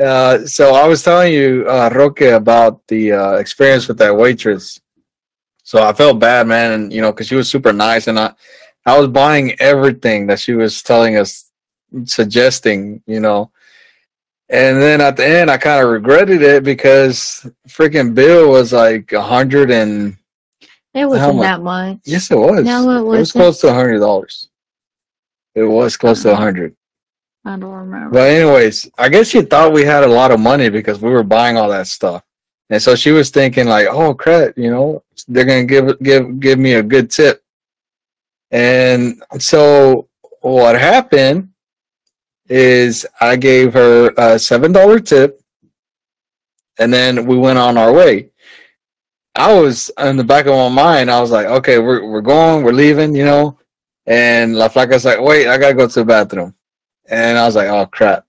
Uh, so I was telling you, uh, Roque, about the uh, experience with that waitress. So I felt bad, man, and you know, because she was super nice, and I, I was buying everything that she was telling us, suggesting, you know. And then at the end, I kind of regretted it because freaking bill was like a hundred and It wasn't much? that much. yes, it was. No, it was. It was close to a hundred dollars. It was close to a hundred. I don't remember. But anyways, I guess she thought we had a lot of money because we were buying all that stuff. And so she was thinking like, oh crap, you know, they're gonna give give give me a good tip. And so what happened is I gave her a seven dollar tip, and then we went on our way. I was in the back of my mind. I was like, okay, we're we're going, we're leaving, you know. And La Flaca's like, wait, I gotta go to the bathroom. And I was like, oh crap.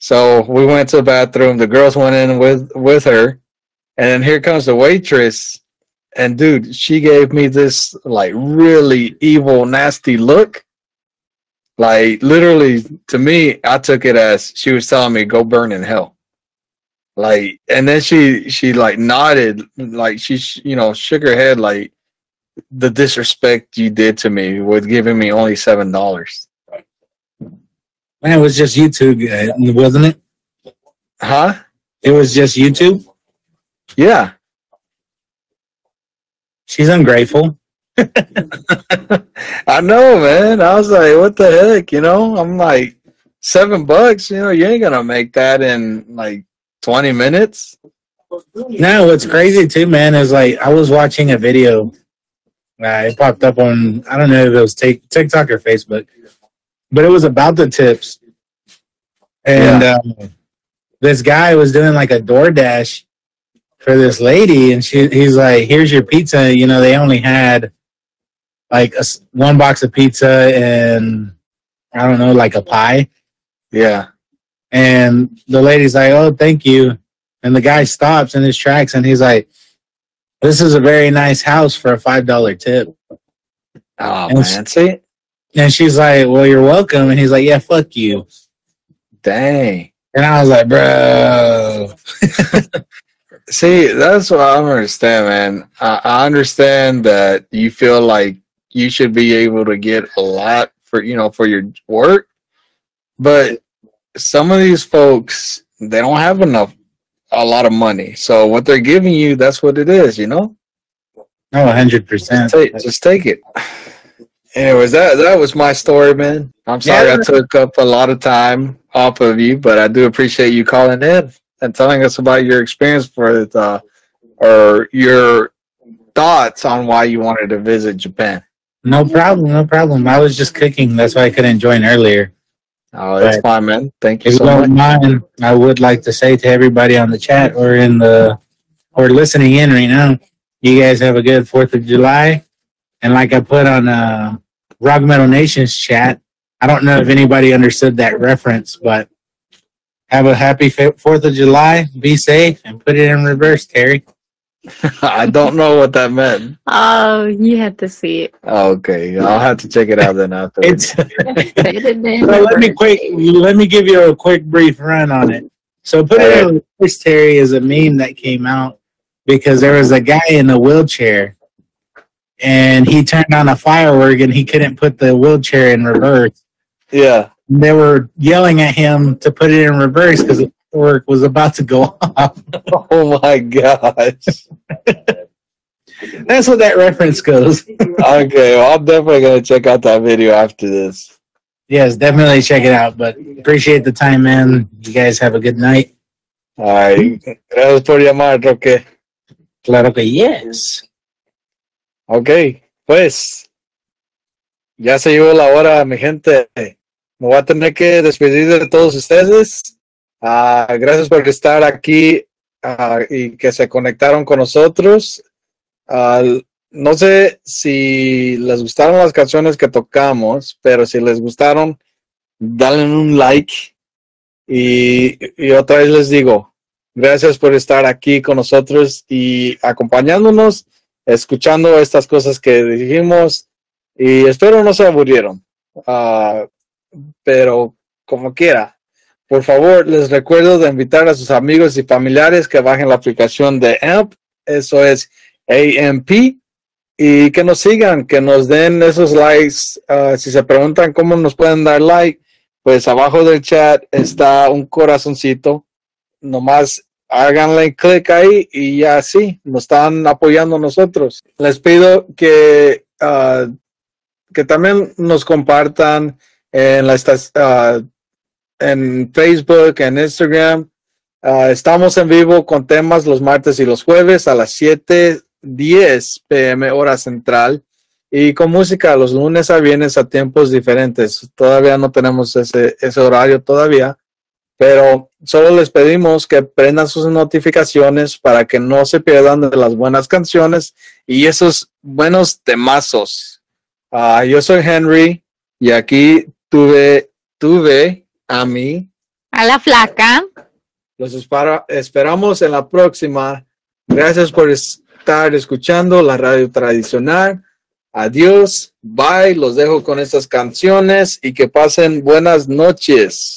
So we went to the bathroom. The girls went in with with her, and then here comes the waitress. And dude, she gave me this like really evil, nasty look. Like literally, to me, I took it as she was telling me, "Go burn in hell." Like, and then she she like nodded, like she sh- you know shook her head, like the disrespect you did to me with giving me only seven dollars. Man, it was just YouTube, uh, wasn't it? Huh? It was just YouTube. Yeah. She's ungrateful. I know, man. I was like, what the heck? You know, I'm like, seven bucks, you know, you ain't gonna make that in like 20 minutes. No, what's crazy too, man, is like I was watching a video. Uh, it popped up on I don't know if it was Tik TikTok or Facebook, but it was about the tips. And um, this guy was doing like a DoorDash for this lady, and she he's like, "Here's your pizza." You know, they only had like a one box of pizza and I don't know, like a pie. Yeah. And the lady's like, "Oh, thank you." And the guy stops in his tracks, and he's like, "This is a very nice house for a five dollar tip." Oh And man, see, And she's like, "Well, you're welcome." And he's like, "Yeah, fuck you." dang. And I was like, "Bro." See, that's what I don't understand, man. I, I understand that you feel like you should be able to get a lot for you know for your work, but some of these folks they don't have enough a lot of money. So what they're giving you, that's what it is, you know. Oh, hundred percent. Just take it. Anyways, that that was my story, man. I'm sorry Yeah. I took up a lot of time off of you, but I do appreciate you calling in and telling us about your experience for the or your thoughts on why you wanted to visit Japan. No problem, no problem. I was just cooking. That's why I couldn't join earlier. Oh, that's Right. fine, man. Thank you If so you don't mind, I would like to say to everybody on the chat or in the or listening in right now, you guys have a good Fourth of July. And like I put on uh, Rock Metal Nations chat, I don't know if anybody understood that reference, but have a happy Fourth of July. Be safe and put it in reverse, Terry. I don't know what that meant. Oh, you had to see it. Oh, okay, I'll have to check it out then afterwards. It's Put it in So let me quick. Let me give you a quick brief run on it. So put it in reverse, Terry, is a meme that came out because there was a guy in a wheelchair, and he turned on a firework and he couldn't put the wheelchair in reverse. yeah. They were yelling at him to put it in reverse because the firework was about to go off. Oh my gosh. That's what that reference goes. Okay, well, I'm definitely gonna check out that video after this. yes, definitely check it out. But appreciate the time, man. You guys have a good night. Ay, gracias por llamar, Roque. Claro que yes. Ok, pues ya se llegó la hora, mi gente. Me voy a tener que despedir de todos ustedes. Ah, gracias por estar aquí ah, y que se conectaron con nosotros. Ah, no sé si les gustaron las canciones que tocamos, pero si les gustaron, dale un like. Y, y otra vez les digo, gracias por estar aquí con nosotros y acompañándonos escuchando estas cosas que dijimos y espero no se aburrieron. Ah, pero como quiera, por favor, les recuerdo de invitar a sus amigos y familiares que bajen la aplicación de AMP, eso es AMP, y que nos sigan, que nos den esos likes. Ah, si se preguntan cómo nos pueden dar like, pues abajo del chat está un corazoncito. Nomás háganle clic ahí y ya sí, nos están apoyando nosotros. Les pido que, ah, que también nos compartan en, la, ah, en Facebook, en Instagram, Ah, estamos en vivo con temas los martes y los jueves a las 7:10 pm hora central y con música los lunes a viernes a tiempos diferentes. Todavía no tenemos ese, ese horario todavía, pero solo les pedimos que prendan sus notificaciones para que no se pierdan de las buenas canciones y esos buenos temazos. Ah, yo soy Henry y aquí tuve, tuve a mí. A la flaca. Los espera- esperamos en la próxima. Gracias por estar escuchando la radio tradicional. Adiós, bye. Los dejo con estas canciones y que pasen buenas noches.